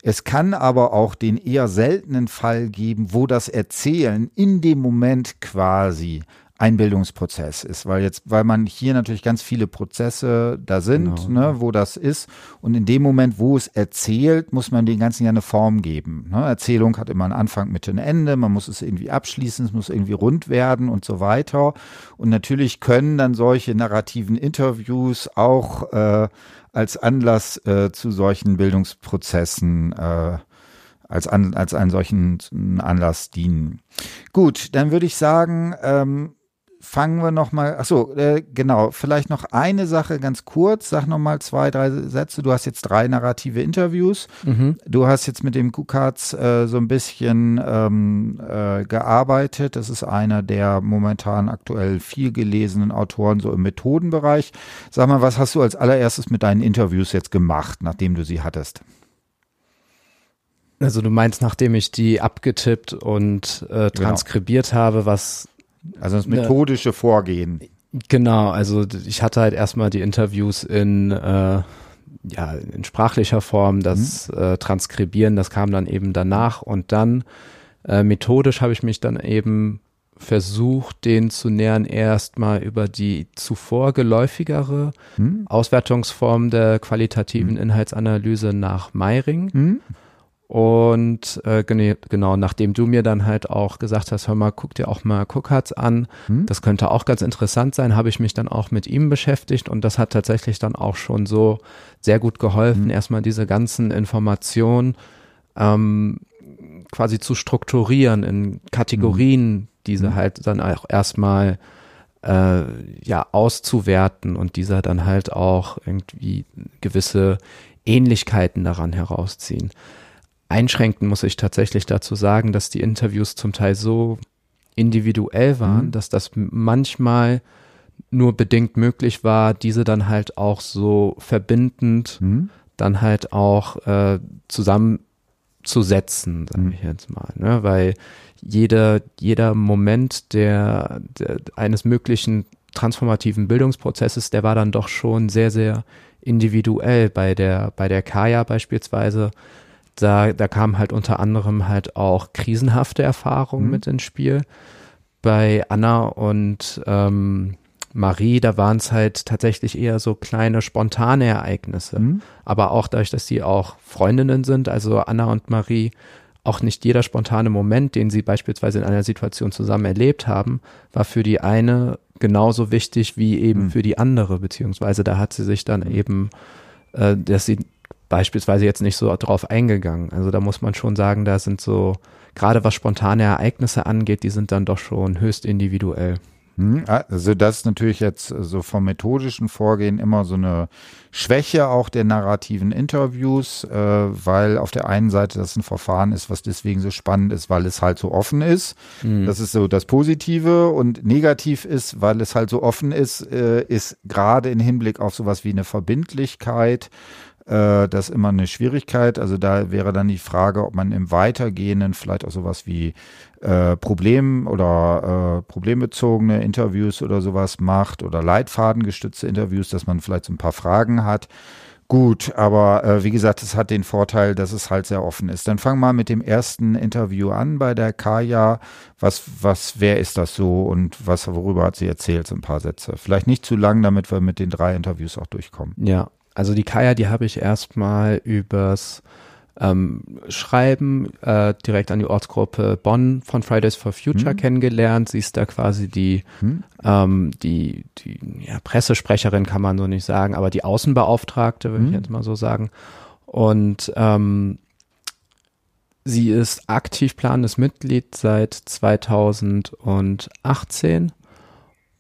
Es kann aber auch den eher seltenen Fall geben, wo das Erzählen in dem Moment quasi Einbildungsprozess ist, weil jetzt, weil man hier natürlich ganz viele Prozesse da sind, genau. ne, wo das ist. Und in dem Moment, wo es erzählt, muss man den ganzen ja eine Form geben. Ne? Erzählung hat immer einen Anfang, Mitte und Ende. Man muss es irgendwie abschließen, es muss irgendwie rund werden und so weiter. Und natürlich können dann solche narrativen Interviews auch äh, als Anlass äh, zu solchen Bildungsprozessen äh, als, an, als einen solchen Anlass dienen. Gut, dann würde ich sagen, ähm, fangen wir noch mal, ach so, äh, genau, vielleicht noch eine Sache ganz kurz, sag noch mal zwei, drei Sätze. Du hast jetzt drei narrative Interviews. Mhm. Du hast jetzt mit dem Kukatz äh, so ein bisschen ähm, äh, gearbeitet. Das ist einer der momentan aktuell viel gelesenen Autoren so im Methodenbereich. Sag mal, was hast du als allererstes mit deinen Interviews jetzt gemacht, nachdem du sie hattest? Also du meinst, nachdem ich die abgetippt und äh, genau. transkribiert genau. habe, was also das methodische Vorgehen. Genau, also ich hatte halt erstmal die Interviews in äh, ja in sprachlicher Form, das mhm. äh, Transkribieren, das kam dann eben danach und dann äh, methodisch habe ich mich dann eben versucht, den zu nähern, erstmal über die zuvor geläufigere mhm. Auswertungsform der qualitativen mhm. Inhaltsanalyse nach Meiring. Und äh, genau, nachdem du mir dann halt auch gesagt hast, hör mal, guck dir auch mal Cookharts an, hm? das könnte auch ganz interessant sein, habe ich mich dann auch mit ihm beschäftigt und das hat tatsächlich dann auch schon so sehr gut geholfen, hm. erstmal diese ganzen Informationen ähm, quasi zu strukturieren in Kategorien, hm. diese hm. halt dann auch erstmal äh, ja auszuwerten und dieser dann halt auch irgendwie gewisse Ähnlichkeiten daran herausziehen. Einschränken muss ich tatsächlich dazu sagen, dass die Interviews zum Teil so individuell waren, mhm. dass das manchmal nur bedingt möglich war, diese dann halt auch so verbindend mhm. dann halt auch äh, zusammenzusetzen, sage mhm. ich jetzt mal, ne? weil jeder, jeder Moment der, der, eines möglichen transformativen Bildungsprozesses, der war dann doch schon sehr, sehr individuell. Bei der, bei der Kaya beispielsweise da, da kamen halt unter anderem halt auch krisenhafte Erfahrungen mhm. mit ins Spiel. Bei Anna und ähm, Marie, da waren es halt tatsächlich eher so kleine spontane Ereignisse. Mhm. Aber auch dadurch, dass sie auch Freundinnen sind, also Anna und Marie, auch nicht jeder spontane Moment, den sie beispielsweise in einer Situation zusammen erlebt haben, war für die eine genauso wichtig wie eben mhm. für die andere, beziehungsweise da hat sie sich dann eben, äh, dass sie beispielsweise jetzt nicht so drauf eingegangen. Also da muss man schon sagen, da sind so, gerade was spontane Ereignisse angeht, die sind dann doch schon höchst individuell. Hm, also das ist natürlich jetzt so vom methodischen Vorgehen immer so eine Schwäche auch der narrativen Interviews, äh, weil auf der einen Seite das ein Verfahren ist, was deswegen so spannend ist, weil es halt so offen ist. Mhm. Das ist so das Positive und negativ ist, weil es halt so offen ist, äh, ist gerade im Hinblick auf sowas wie eine Verbindlichkeit äh, das ist immer eine Schwierigkeit. Also da wäre dann die Frage, ob man im Weitergehenden vielleicht auch sowas wie äh, Problem- oder äh, problembezogene Interviews oder sowas macht oder leitfadengestützte Interviews, dass man vielleicht so ein paar Fragen hat Gut, aber äh, wie gesagt, es hat den Vorteil, dass es halt sehr offen ist. Dann fang mal mit dem ersten Interview an bei der Kaya. Was, was, wer ist das so und was, worüber hat sie erzählt? So ein paar Sätze. Vielleicht nicht zu lang, damit wir mit den drei Interviews auch durchkommen. Ja, also die Kaya, die habe ich erstmal übers ähm, Schreiben äh, direkt an die Ortsgruppe Bonn von Fridays for Future hm. kennengelernt. Sie ist da quasi die, hm. ähm, die, die ja, Pressesprecherin, kann man so nicht sagen, aber die Außenbeauftragte, würde hm. ich jetzt mal so sagen. Und ähm, sie ist aktiv planendes Mitglied seit 2018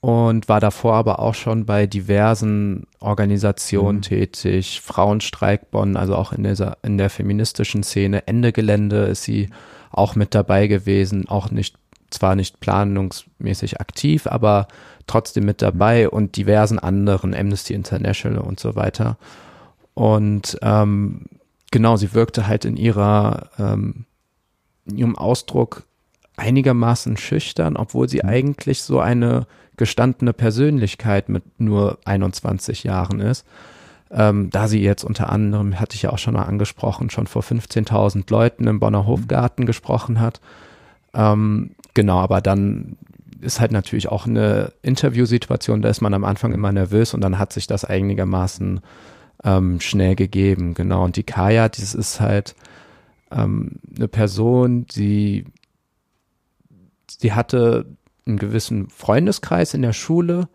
und war davor aber auch schon bei diversen Organisationen mhm. tätig, Frauenstreik Bonn, also auch in der, in der feministischen Szene. Ende Gelände ist sie auch mit dabei gewesen, auch nicht, zwar nicht planungsmäßig aktiv, aber trotzdem mit dabei mhm. und diversen anderen, Amnesty International und so weiter. Und ähm, genau, sie wirkte halt in ihrer ähm, in ihrem Ausdruck einigermaßen schüchtern, obwohl sie mhm. eigentlich so eine gestandene Persönlichkeit mit nur 21 Jahren ist. Ähm, da sie jetzt unter anderem, hatte ich ja auch schon mal angesprochen, schon vor 15.000 Leuten im Bonner mhm. Hofgarten gesprochen hat. Ähm, genau, aber dann ist halt natürlich auch eine Interviewsituation, da ist man am Anfang immer nervös und dann hat sich das einigermaßen ähm, schnell gegeben. Genau, und die Kaya, das ist halt ähm, eine Person, die, sie hatte einen gewissen Freundeskreis in der Schule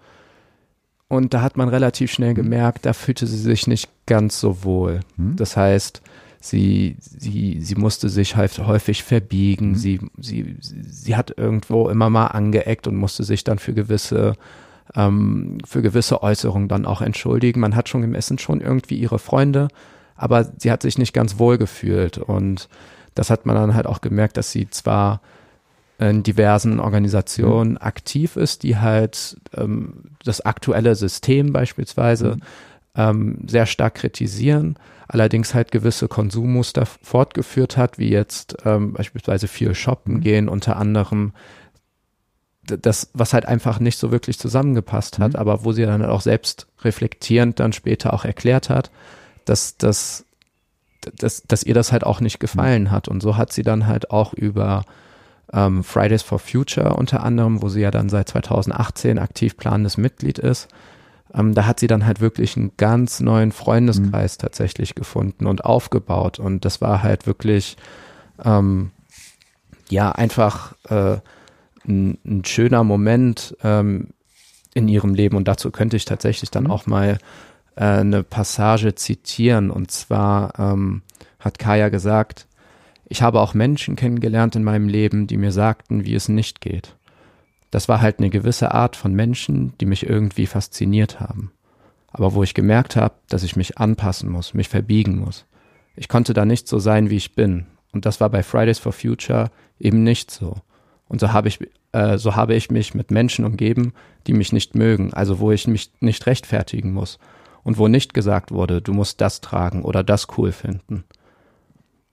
und da hat man relativ schnell gemerkt, da fühlte sie sich nicht ganz so wohl. Mhm. Das heißt, sie, sie, sie musste sich halt häufig verbiegen, mhm. sie, sie, sie hat irgendwo immer mal angeeckt und musste sich dann für gewisse ähm, für gewisse Äußerungen dann auch entschuldigen. Man hat schon gemessen, schon irgendwie ihre Freunde, aber sie hat sich nicht ganz wohl gefühlt und das hat man dann halt auch gemerkt, dass sie zwar in diversen Organisationen mhm. aktiv ist, die halt ähm, das aktuelle System beispielsweise mhm. ähm, sehr stark kritisieren, allerdings halt gewisse Konsummuster fortgeführt hat, wie jetzt ähm, beispielsweise viel shoppen mhm. gehen, unter anderem das, was halt einfach nicht so wirklich zusammengepasst hat, mhm. aber wo sie dann auch selbst reflektierend dann später auch erklärt hat, dass, dass, dass, dass ihr das halt auch nicht gefallen hat. Und so hat sie dann halt auch über ähm, Fridays for Future unter anderem, wo sie ja dann seit 2018 aktiv planendes Mitglied ist. Ähm, da hat sie dann halt wirklich einen ganz neuen Freundeskreis mhm. tatsächlich gefunden und aufgebaut. Und das war halt wirklich, ähm, ja, einfach äh, ein, ein, schöner Moment ähm, in ihrem Leben. Und dazu könnte ich tatsächlich dann mhm. auch mal äh, eine Passage zitieren. Und zwar ähm, hat Kaya gesagt, ich habe auch Menschen kennengelernt in meinem Leben, die mir sagten, wie es nicht geht. Das war halt eine gewisse Art von Menschen, die mich irgendwie fasziniert haben. Aber wo ich gemerkt habe, dass ich mich anpassen muss, mich verbiegen muss. Ich konnte da nicht so sein, wie ich bin. Und das war bei Fridays for Future eben nicht so. Und so habe ich, äh, so habe ich mich mit Menschen umgeben, die mich nicht mögen, also wo ich mich nicht rechtfertigen muss und wo nicht gesagt wurde, du musst das tragen oder das cool finden.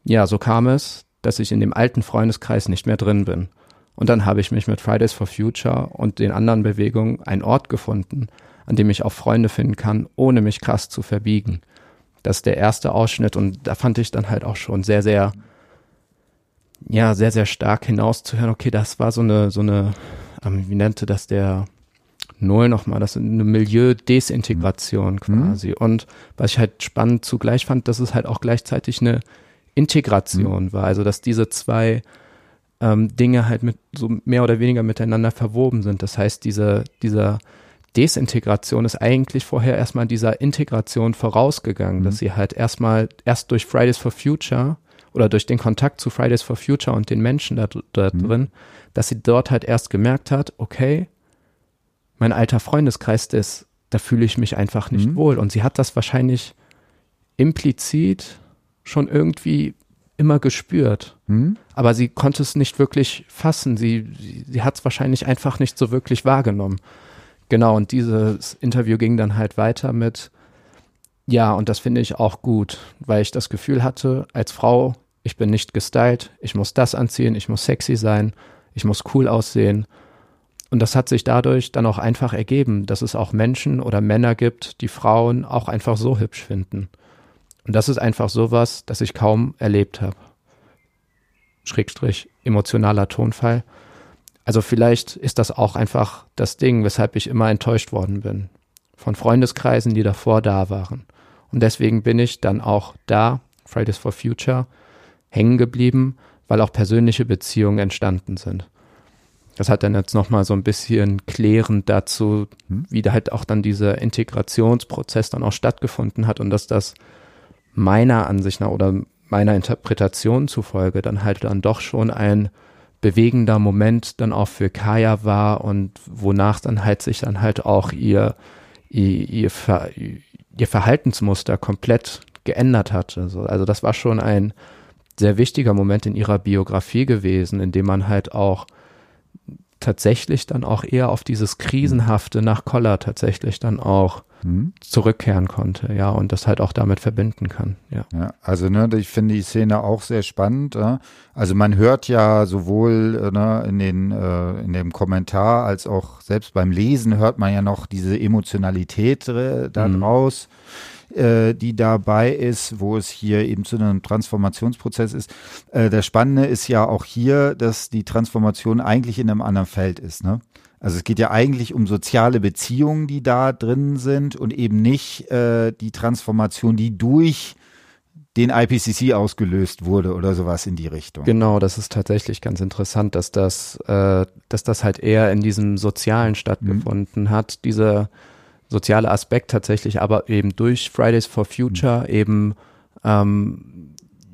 Ja, so kam es, dass ich in dem alten Freundeskreis nicht mehr drin bin. Und dann habe ich mich mit Fridays for Future und den anderen Bewegungen einen Ort gefunden, an dem ich auch Freunde finden kann, ohne mich krass zu verbiegen. Das ist der erste Ausschnitt und da fand ich dann halt auch schon sehr, sehr, ja, sehr, sehr stark hinauszuhören. Okay, das war so eine, so eine, ähm, wie nannte das der Null nochmal, das ist eine Milieu-Desintegration mhm. quasi. Mhm. Und was ich halt spannend zugleich fand, dass es halt auch gleichzeitig eine Integration mhm. war. Also dass diese zwei ähm, Dinge halt mit so mehr oder weniger miteinander verwoben sind. Das heißt, diese, dieser Desintegration ist eigentlich vorher erstmal dieser Integration vorausgegangen, mhm. dass sie halt erstmal erst durch Fridays for Future oder durch den Kontakt zu Fridays for Future und den Menschen da, da mhm. drin, dass sie dort halt erst gemerkt hat, okay, mein alter Freundeskreis, das, da fühle ich mich einfach nicht mhm. wohl. Und sie hat das wahrscheinlich implizit schon irgendwie immer gespürt. Hm? Aber sie konnte es nicht wirklich fassen. Sie, sie, sie hat es wahrscheinlich einfach nicht so wirklich wahrgenommen. Genau, und dieses Interview ging dann halt weiter mit, ja, und das finde ich auch gut, weil ich das Gefühl hatte, als Frau, ich bin nicht gestylt, ich muss das anziehen, ich muss sexy sein, ich muss cool aussehen. Und das hat sich dadurch dann auch einfach ergeben, dass es auch Menschen oder Männer gibt, die Frauen auch einfach so hübsch finden. Und das ist einfach sowas, das ich kaum erlebt habe. Schrägstrich emotionaler Tonfall. Also vielleicht ist das auch einfach das Ding, weshalb ich immer enttäuscht worden bin. Von Freundeskreisen, die davor da waren. Und deswegen bin ich dann auch da, Fridays for Future, hängen geblieben, weil auch persönliche Beziehungen entstanden sind. Das hat dann jetzt nochmal so ein bisschen klärend dazu, hm? wie da halt auch dann dieser Integrationsprozess dann auch stattgefunden hat und dass das meiner Ansicht nach oder meiner Interpretation zufolge dann halt dann doch schon ein bewegender Moment dann auch für Kaya war und wonach dann halt sich dann halt auch ihr, ihr, ihr, Ver, ihr Verhaltensmuster komplett geändert hat. Also, also das war schon ein sehr wichtiger Moment in ihrer Biografie gewesen, in dem man halt auch tatsächlich dann auch eher auf dieses Krisenhafte nach Koller tatsächlich dann auch mhm. zurückkehren konnte, ja, und das halt auch damit verbinden kann, ja. ja also, ne, ich finde die Szene auch sehr spannend. Äh? Also man hört ja sowohl äh, ne, in, den, äh, in dem Kommentar als auch selbst beim Lesen hört man ja noch diese Emotionalität äh, da mhm. draus äh, die dabei ist, wo es hier eben zu einem Transformationsprozess ist. Äh, das Spannende ist ja auch hier, dass die Transformation eigentlich in einem anderen Feld ist. Ne? Also es geht ja eigentlich um soziale Beziehungen, die da drin sind und eben nicht äh, die Transformation, die durch den IPCC ausgelöst wurde oder sowas in die Richtung. Genau, das ist tatsächlich ganz interessant, dass das, äh, dass das halt eher in diesem Sozialen stattgefunden mhm. hat, dieser soziale Aspekt tatsächlich, aber eben durch Fridays for Future mhm. eben ähm,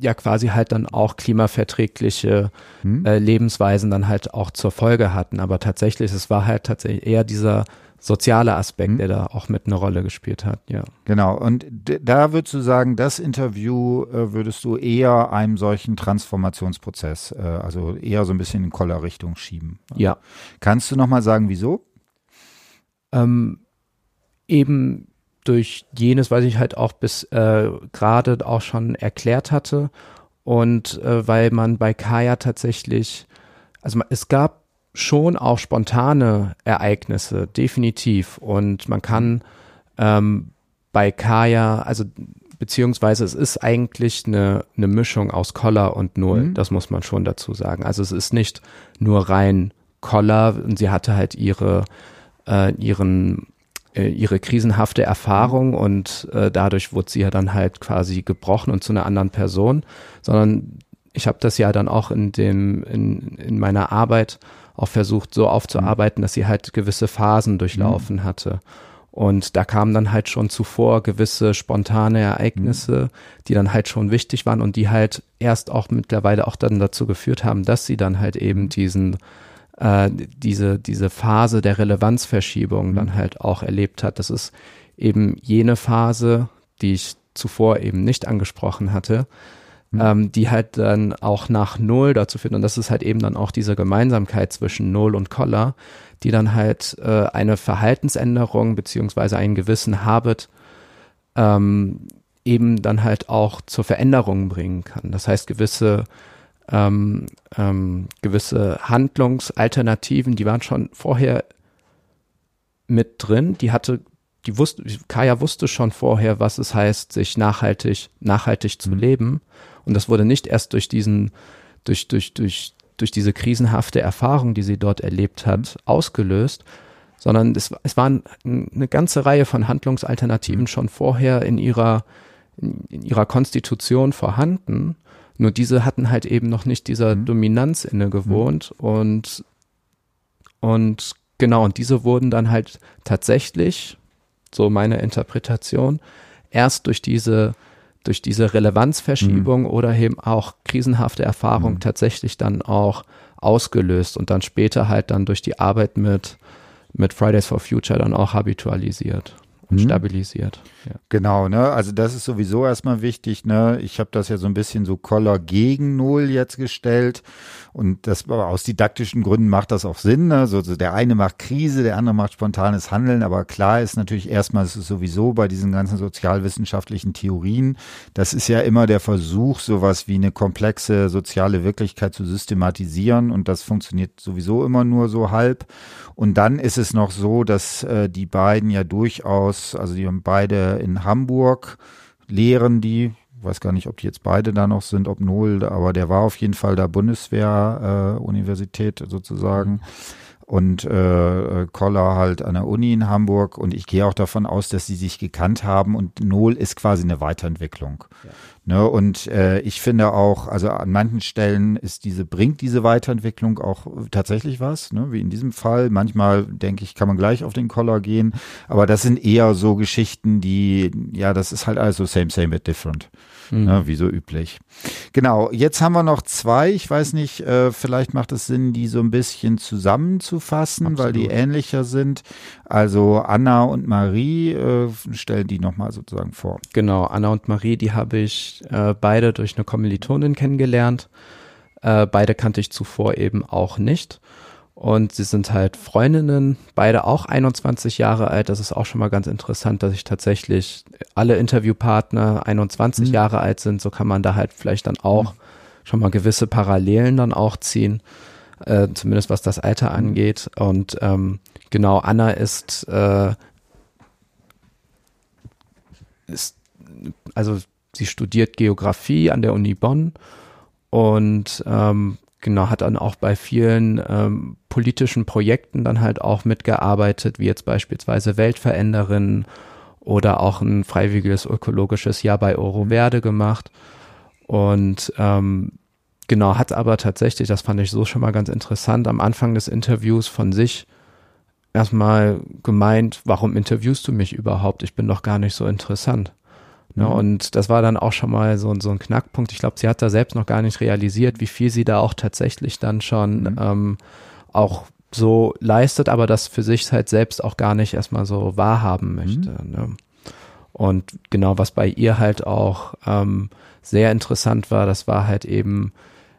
ja quasi halt dann auch klimaverträgliche hm. äh, Lebensweisen dann halt auch zur Folge hatten. Aber tatsächlich, es war halt tatsächlich eher dieser soziale Aspekt, hm. der da auch mit eine Rolle gespielt hat, ja. Genau. Und da würdest du sagen, das Interview äh, würdest du eher einem solchen Transformationsprozess, äh, also eher so ein bisschen in Kollerrichtung schieben. Ja. Kannst du nochmal sagen, wieso? Ähm, eben durch jenes, was ich halt auch bis äh, gerade auch schon erklärt hatte. Und äh, weil man bei Kaya tatsächlich, also es gab schon auch spontane Ereignisse, definitiv. Und man kann ähm, bei Kaya, also beziehungsweise es ist eigentlich eine, eine Mischung aus Collar und Null, mhm. das muss man schon dazu sagen. Also es ist nicht nur rein Collar und sie hatte halt ihre, äh, ihren ihre krisenhafte Erfahrung und äh, dadurch wurde sie ja dann halt quasi gebrochen und zu einer anderen Person, sondern ich habe das ja dann auch in dem in, in meiner Arbeit auch versucht so aufzuarbeiten, dass sie halt gewisse Phasen durchlaufen mhm. hatte. Und da kamen dann halt schon zuvor gewisse spontane Ereignisse, mhm. die dann halt schon wichtig waren und die halt erst auch mittlerweile auch dann dazu geführt haben, dass sie dann halt eben diesen äh, diese, diese Phase der Relevanzverschiebung mhm. dann halt auch erlebt hat. Das ist eben jene Phase, die ich zuvor eben nicht angesprochen hatte, mhm. ähm, die halt dann auch nach Null dazu führt. Und das ist halt eben dann auch diese Gemeinsamkeit zwischen Null und Collar, die dann halt äh, eine Verhaltensänderung beziehungsweise einen gewissen Habit ähm, eben dann halt auch zur Veränderung bringen kann. Das heißt, gewisse ähm, ähm, gewisse Handlungsalternativen, die waren schon vorher mit drin. Die hatte, die wusste, Kaya wusste schon vorher, was es heißt, sich nachhaltig, nachhaltig zu mhm. leben. Und das wurde nicht erst durch diesen, durch, durch, durch, durch diese krisenhafte Erfahrung, die sie dort erlebt hat, mhm. ausgelöst, sondern es, es waren eine ganze Reihe von Handlungsalternativen mhm. schon vorher in ihrer, in, in ihrer Konstitution vorhanden nur diese hatten halt eben noch nicht dieser mhm. Dominanz inne gewohnt mhm. und, und genau, und diese wurden dann halt tatsächlich, so meine Interpretation, erst durch diese, durch diese Relevanzverschiebung mhm. oder eben auch krisenhafte Erfahrung mhm. tatsächlich dann auch ausgelöst und dann später halt dann durch die Arbeit mit, mit Fridays for Future dann auch habitualisiert und mhm. stabilisiert. Ja. Genau, ne? Also das ist sowieso erstmal wichtig, ne? Ich habe das ja so ein bisschen so Collar gegen Null jetzt gestellt und das aus didaktischen Gründen macht das auch Sinn, ne? So, so der eine macht Krise, der andere macht spontanes Handeln, aber klar ist natürlich erstmal, es ist sowieso bei diesen ganzen sozialwissenschaftlichen Theorien, das ist ja immer der Versuch, sowas wie eine komplexe soziale Wirklichkeit zu systematisieren und das funktioniert sowieso immer nur so halb. Und dann ist es noch so, dass äh, die beiden ja durchaus, also die haben beide in Hamburg lehren die, weiß gar nicht, ob die jetzt beide da noch sind, ob Noel, aber der war auf jeden Fall da Bundeswehr-Universität äh, sozusagen. Mhm und äh, Koller halt an der Uni in Hamburg und ich gehe auch davon aus, dass sie sich gekannt haben und Null ist quasi eine Weiterentwicklung. Ja. Ne, und äh, ich finde auch, also an manchen Stellen ist diese, bringt diese Weiterentwicklung auch tatsächlich was, ne, wie in diesem Fall. Manchmal denke ich, kann man gleich auf den Koller gehen, aber das sind eher so Geschichten, die, ja, das ist halt also same, same, but different. Mhm. Ne, wie so üblich. Genau, jetzt haben wir noch zwei. Ich weiß nicht, äh, vielleicht macht es Sinn, die so ein bisschen zusammenzufassen, Absolut. weil die ähnlicher sind. Also Anna und Marie, äh, stellen die nochmal sozusagen vor. Genau, Anna und Marie, die habe ich äh, beide durch eine Kommilitonin kennengelernt. Äh, beide kannte ich zuvor eben auch nicht. Und sie sind halt Freundinnen, beide auch 21 Jahre alt. Das ist auch schon mal ganz interessant, dass ich tatsächlich alle Interviewpartner 21 mhm. Jahre alt sind. So kann man da halt vielleicht dann auch mhm. schon mal gewisse Parallelen dann auch ziehen, äh, zumindest was das Alter mhm. angeht. Und ähm, genau, Anna ist, äh, ist, also sie studiert Geografie an der Uni Bonn und ähm, genau, hat dann auch bei vielen ähm, politischen Projekten dann halt auch mitgearbeitet, wie jetzt beispielsweise Weltveränderin oder auch ein freiwilliges ökologisches Jahr bei Oro Verde gemacht. Und ähm, genau, hat aber tatsächlich, das fand ich so schon mal ganz interessant, am Anfang des Interviews von sich erstmal gemeint, warum interviewst du mich überhaupt? Ich bin doch gar nicht so interessant. Ne, mhm. Und das war dann auch schon mal so, so ein Knackpunkt. Ich glaube, sie hat da selbst noch gar nicht realisiert, wie viel sie da auch tatsächlich dann schon mhm. ähm, auch so leistet, aber das für sich halt selbst auch gar nicht erstmal so wahrhaben mhm. möchte. Mhm. Ne? Und genau, was bei ihr halt auch ähm, sehr interessant war, das war halt eben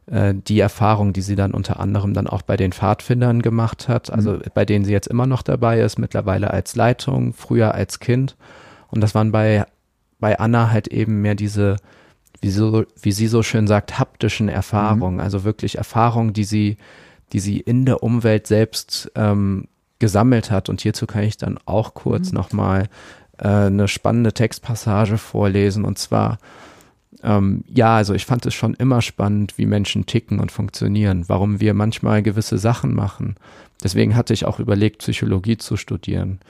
äh, die Erfahrung, die sie dann unter anderem dann auch bei den Pfadfindern gemacht hat, also mhm. bei denen sie jetzt immer noch dabei ist, mittlerweile als Leitung, früher als Kind. Und das waren bei bei Anna halt eben mehr diese, wie, so, wie sie so schön sagt, haptischen Erfahrungen, mhm. also wirklich Erfahrungen, die sie, die sie in der Umwelt selbst ähm, gesammelt hat. Und hierzu kann ich dann auch kurz mhm. nochmal äh, eine spannende Textpassage vorlesen. Und zwar, ähm, ja, also ich fand es schon immer spannend, wie Menschen ticken und funktionieren, warum wir manchmal gewisse Sachen machen. Deswegen hatte ich auch überlegt, Psychologie zu studieren.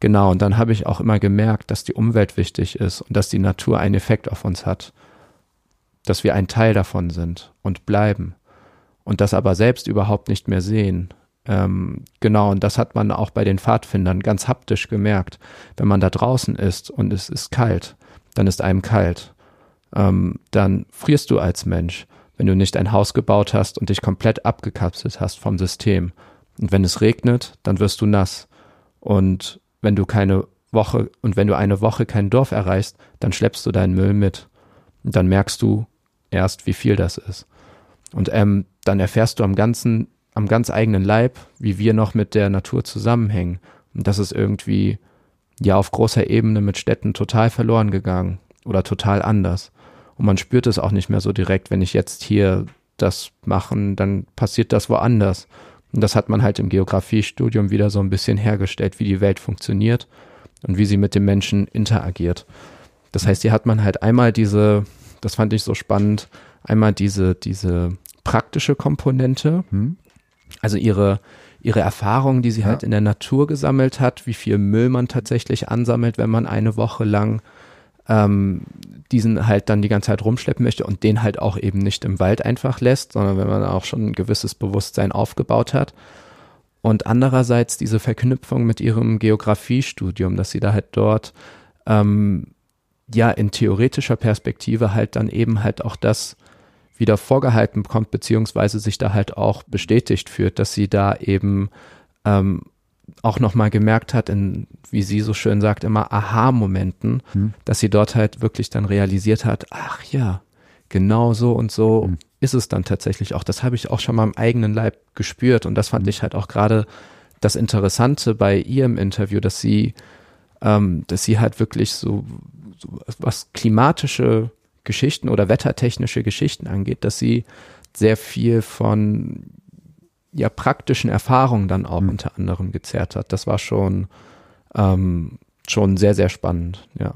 Genau, und dann habe ich auch immer gemerkt, dass die Umwelt wichtig ist und dass die Natur einen Effekt auf uns hat. Dass wir ein Teil davon sind und bleiben. Und das aber selbst überhaupt nicht mehr sehen. Ähm, genau, und das hat man auch bei den Pfadfindern ganz haptisch gemerkt. Wenn man da draußen ist und es ist kalt, dann ist einem kalt. Ähm, dann frierst du als Mensch, wenn du nicht ein Haus gebaut hast und dich komplett abgekapselt hast vom System. Und wenn es regnet, dann wirst du nass. Und wenn du keine Woche und wenn du eine Woche kein Dorf erreichst, dann schleppst du deinen Müll mit. Und dann merkst du erst, wie viel das ist. Und ähm, dann erfährst du am ganzen, am ganz eigenen Leib, wie wir noch mit der Natur zusammenhängen. Und das ist irgendwie ja auf großer Ebene mit Städten total verloren gegangen oder total anders. Und man spürt es auch nicht mehr so direkt, wenn ich jetzt hier das machen, dann passiert das woanders. Und das hat man halt im Geografiestudium wieder so ein bisschen hergestellt, wie die Welt funktioniert und wie sie mit dem Menschen interagiert. Das heißt, hier hat man halt einmal diese, das fand ich so spannend, einmal diese, diese praktische Komponente, hm. also ihre, ihre Erfahrungen, die sie ja. halt in der Natur gesammelt hat, wie viel Müll man tatsächlich ansammelt, wenn man eine Woche lang ähm, diesen halt dann die ganze Zeit rumschleppen möchte und den halt auch eben nicht im Wald einfach lässt, sondern wenn man auch schon ein gewisses Bewusstsein aufgebaut hat. Und andererseits diese Verknüpfung mit ihrem Geografiestudium, dass sie da halt dort ähm, ja in theoretischer Perspektive halt dann eben halt auch das wieder vorgehalten bekommt, beziehungsweise sich da halt auch bestätigt führt, dass sie da eben ähm, auch nochmal gemerkt hat, in, wie sie so schön sagt, immer Aha-Momenten, hm. dass sie dort halt wirklich dann realisiert hat, ach ja, genau so und so hm. ist es dann tatsächlich auch. Das habe ich auch schon mal im eigenen Leib gespürt und das fand hm. ich halt auch gerade das Interessante bei ihrem Interview, dass sie, ähm, dass sie halt wirklich so, so was klimatische Geschichten oder wettertechnische Geschichten angeht, dass sie sehr viel von ja praktischen Erfahrungen dann auch mhm. unter anderem gezerrt hat. Das war schon, ähm, schon sehr, sehr spannend, ja.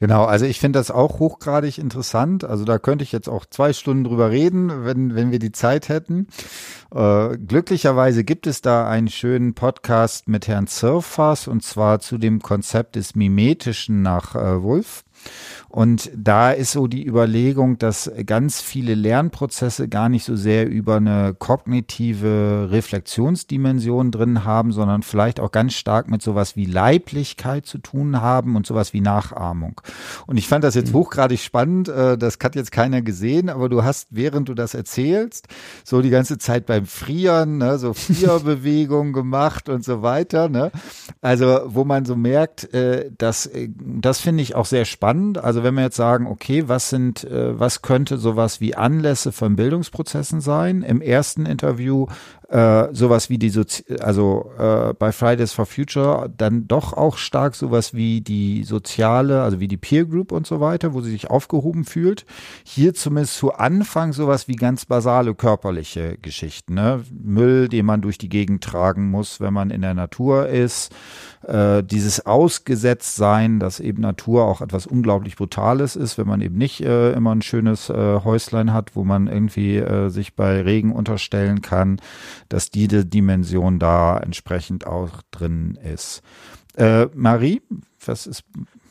Genau, also ich finde das auch hochgradig interessant. Also da könnte ich jetzt auch zwei Stunden drüber reden, wenn, wenn wir die Zeit hätten. Äh, glücklicherweise gibt es da einen schönen Podcast mit Herrn Zirfas und zwar zu dem Konzept des Mimetischen nach äh, Wolf. Und da ist so die Überlegung, dass ganz viele Lernprozesse gar nicht so sehr über eine kognitive Reflexionsdimension drin haben, sondern vielleicht auch ganz stark mit sowas wie Leiblichkeit zu tun haben und sowas wie Nachahmung. Und ich fand das jetzt mhm. hochgradig spannend. Äh, das hat jetzt keiner gesehen, aber du hast, während du das erzählst, so die ganze Zeit beim Frieren, ne, so (laughs) Frierbewegungen gemacht und so weiter. Ne? Also, wo man so merkt, äh, dass, äh, das finde ich auch sehr spannend. Also also wenn wir jetzt sagen, okay, was sind, äh, was könnte sowas wie Anlässe von Bildungsprozessen sein? Im ersten Interview äh, sowas wie die, Sozi also äh, bei Fridays for Future dann doch auch stark sowas wie die soziale, also wie die Peer Group und so weiter, wo sie sich aufgehoben fühlt. Hier zumindest zu Anfang sowas wie ganz basale körperliche Geschichten. Ne? Müll, den man durch die Gegend tragen muss, wenn man in der Natur ist. Äh, dieses Ausgesetztsein, dass eben Natur auch etwas unglaublich Brutales ist, wenn man eben nicht äh, immer ein schönes äh, Häuslein hat, wo man irgendwie äh, sich bei Regen unterstellen kann dass diese Dimension da entsprechend auch drin ist. Äh, Marie, was ist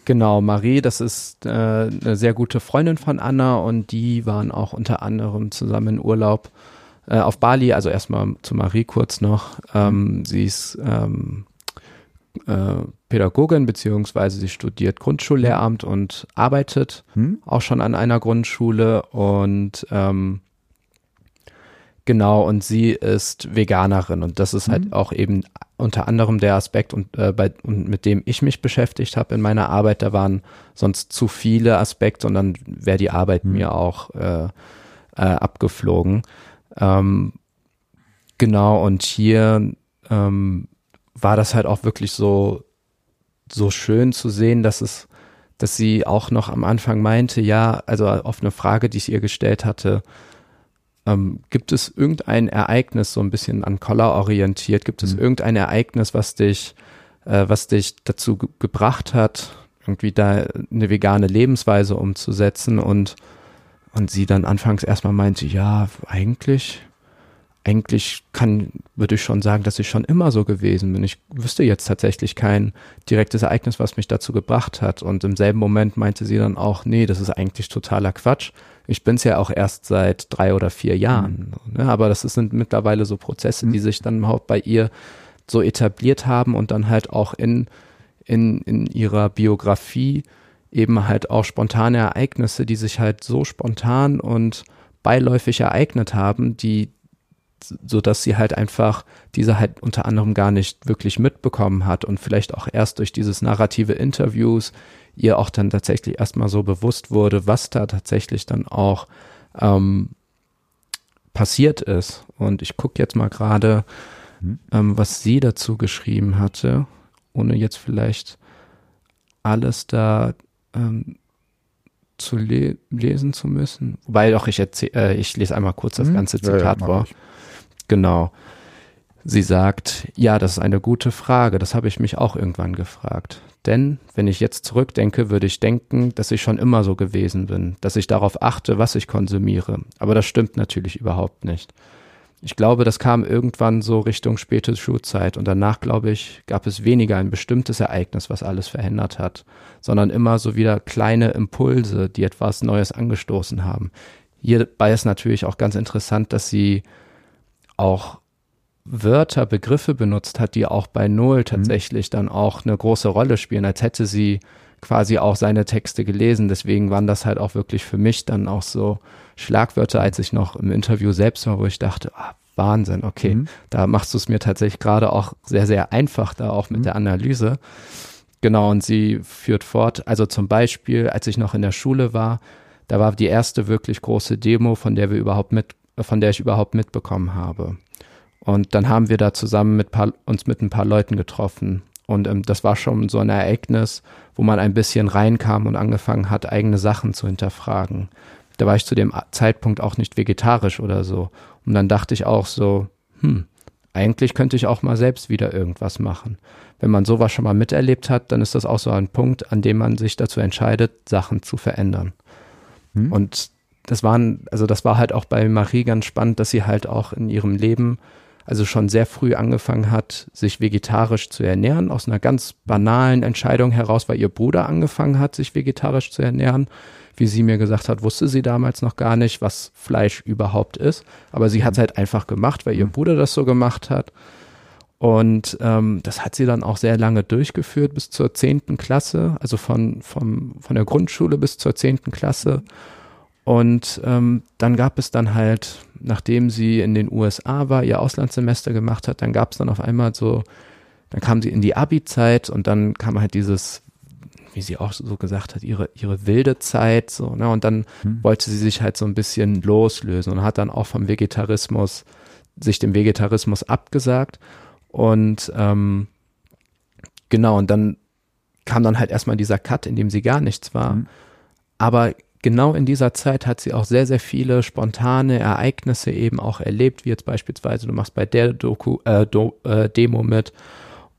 Genau, Marie, das ist äh, eine sehr gute Freundin von Anna und die waren auch unter anderem zusammen in Urlaub äh, auf Bali. Also erstmal zu Marie kurz noch. Ähm, sie ist ähm, äh, Pädagogin beziehungsweise sie studiert Grundschullehramt und arbeitet hm? auch schon an einer Grundschule und ähm, Genau, und sie ist Veganerin und das ist halt mhm. halt auch eben unter anderem der Aspekt und, äh, bei, und mit dem ich mich beschäftigt habe in meiner Arbeit. Da waren sonst zu viele Aspekte und dann wäre die Arbeit mhm. mir auch äh, äh, abgeflogen. Ähm, genau, und hier ähm, war das halt auch wirklich so, so schön zu sehen, dass es, dass sie auch noch am Anfang meinte, ja, also auf eine Frage, die ich ihr gestellt hatte, ähm, gibt es irgendein Ereignis, so ein bisschen an Collar orientiert, gibt es mhm. irgendein Ereignis, was dich, äh, was dich dazu ge gebracht hat, irgendwie da eine vegane Lebensweise umzusetzen und, und sie dann anfangs erstmal meinte, ja, eigentlich, eigentlich kann, würde ich schon sagen, dass ich schon immer so gewesen bin. Ich wüsste jetzt tatsächlich kein direktes Ereignis, was mich dazu gebracht hat. Und im selben Moment meinte sie dann auch, nee, das ist eigentlich totaler Quatsch ich bin es ja auch erst seit drei oder vier Jahren. Mhm. Ne? Aber das sind mittlerweile so Prozesse, die mhm. sich dann überhaupt bei ihr so etabliert haben und dann halt auch in, in, in ihrer Biografie eben halt auch spontane Ereignisse, die sich halt so spontan und beiläufig ereignet haben, die so dass sie halt einfach diese halt unter anderem gar nicht wirklich mitbekommen hat und vielleicht auch erst durch dieses narrative Interviews ihr auch dann tatsächlich erstmal so bewusst wurde, was da tatsächlich dann auch ähm, passiert ist. Und ich gucke jetzt mal gerade, mhm. ähm, was sie dazu geschrieben hatte, ohne jetzt vielleicht alles da ähm, zu le lesen zu müssen. Wobei doch, ich, erzähl, äh, ich lese einmal kurz das mhm. ganze Zitat ja, ja, vor. Genau. Sie sagt, ja, das ist eine gute Frage, das habe ich mich auch irgendwann gefragt. Denn wenn ich jetzt zurückdenke, würde ich denken, dass ich schon immer so gewesen bin, dass ich darauf achte, was ich konsumiere. Aber das stimmt natürlich überhaupt nicht. Ich glaube, das kam irgendwann so Richtung späte Schulzeit und danach, glaube ich, gab es weniger ein bestimmtes Ereignis, was alles verändert hat, sondern immer so wieder kleine Impulse, die etwas Neues angestoßen haben. Hierbei ist natürlich auch ganz interessant, dass sie auch Wörter, Begriffe benutzt hat, die auch bei Noel mhm. tatsächlich mhm. dann auch eine große Rolle spielen, als hätte sie quasi auch seine Texte gelesen. Deswegen waren das halt auch wirklich für mich dann auch so Schlagwörter, als ich noch im Interview selbst war, wo ich dachte, ah, Wahnsinn, okay, mhm. da machst du es mir tatsächlich gerade auch sehr, sehr einfach, da auch mit mhm. der Analyse. Genau, und sie führt fort, also zum Beispiel, als ich noch in der Schule war, da war die erste wirklich große Demo, von der wir überhaupt mit, von der ich überhaupt mitbekommen habe. Und dann haben wir da zusammen mit paar, uns mit ein paar Leuten getroffen. Und ähm, das war schon so ein Ereignis, wo man ein bisschen reinkam und angefangen hat, eigene Sachen zu hinterfragen. Da war ich zu dem Zeitpunkt auch nicht vegetarisch oder so. Und dann dachte ich auch so, hm, eigentlich könnte ich auch mal selbst wieder irgendwas machen. Wenn man sowas schon mal miterlebt hat, dann ist das auch so ein Punkt, an dem man sich dazu entscheidet, Sachen zu verändern. Hm. Und das waren, also das war halt auch bei Marie ganz spannend, dass sie halt auch in ihrem Leben also schon sehr früh angefangen hat, sich vegetarisch zu ernähren, aus einer ganz banalen Entscheidung heraus, weil ihr Bruder angefangen hat, sich vegetarisch zu ernähren. Wie sie mir gesagt hat, wusste sie damals noch gar nicht, was Fleisch überhaupt ist. Aber sie hat es halt einfach gemacht, weil ihr mhm. Bruder das so gemacht hat. Und ähm, das hat sie dann auch sehr lange durchgeführt, bis zur zehnten Klasse, also von, vom, von der Grundschule bis zur zehnten Klasse. Und ähm, dann gab es dann halt, nachdem sie in den USA war, ihr Auslandssemester gemacht hat, dann gab es dann auf einmal so, dann kam sie in die Abi-Zeit und dann kam halt dieses, wie sie auch so gesagt hat, ihre, ihre wilde Zeit, so, ne? Und dann hm. wollte sie sich halt so ein bisschen loslösen und hat dann auch vom Vegetarismus, sich dem Vegetarismus abgesagt. Und ähm, genau, und dann kam dann halt erstmal dieser Cut, in dem sie gar nichts war. Hm. Aber genau in dieser Zeit hat sie auch sehr, sehr viele spontane Ereignisse eben auch erlebt, wie jetzt beispielsweise, du machst bei der Doku, äh, Do, äh, Demo mit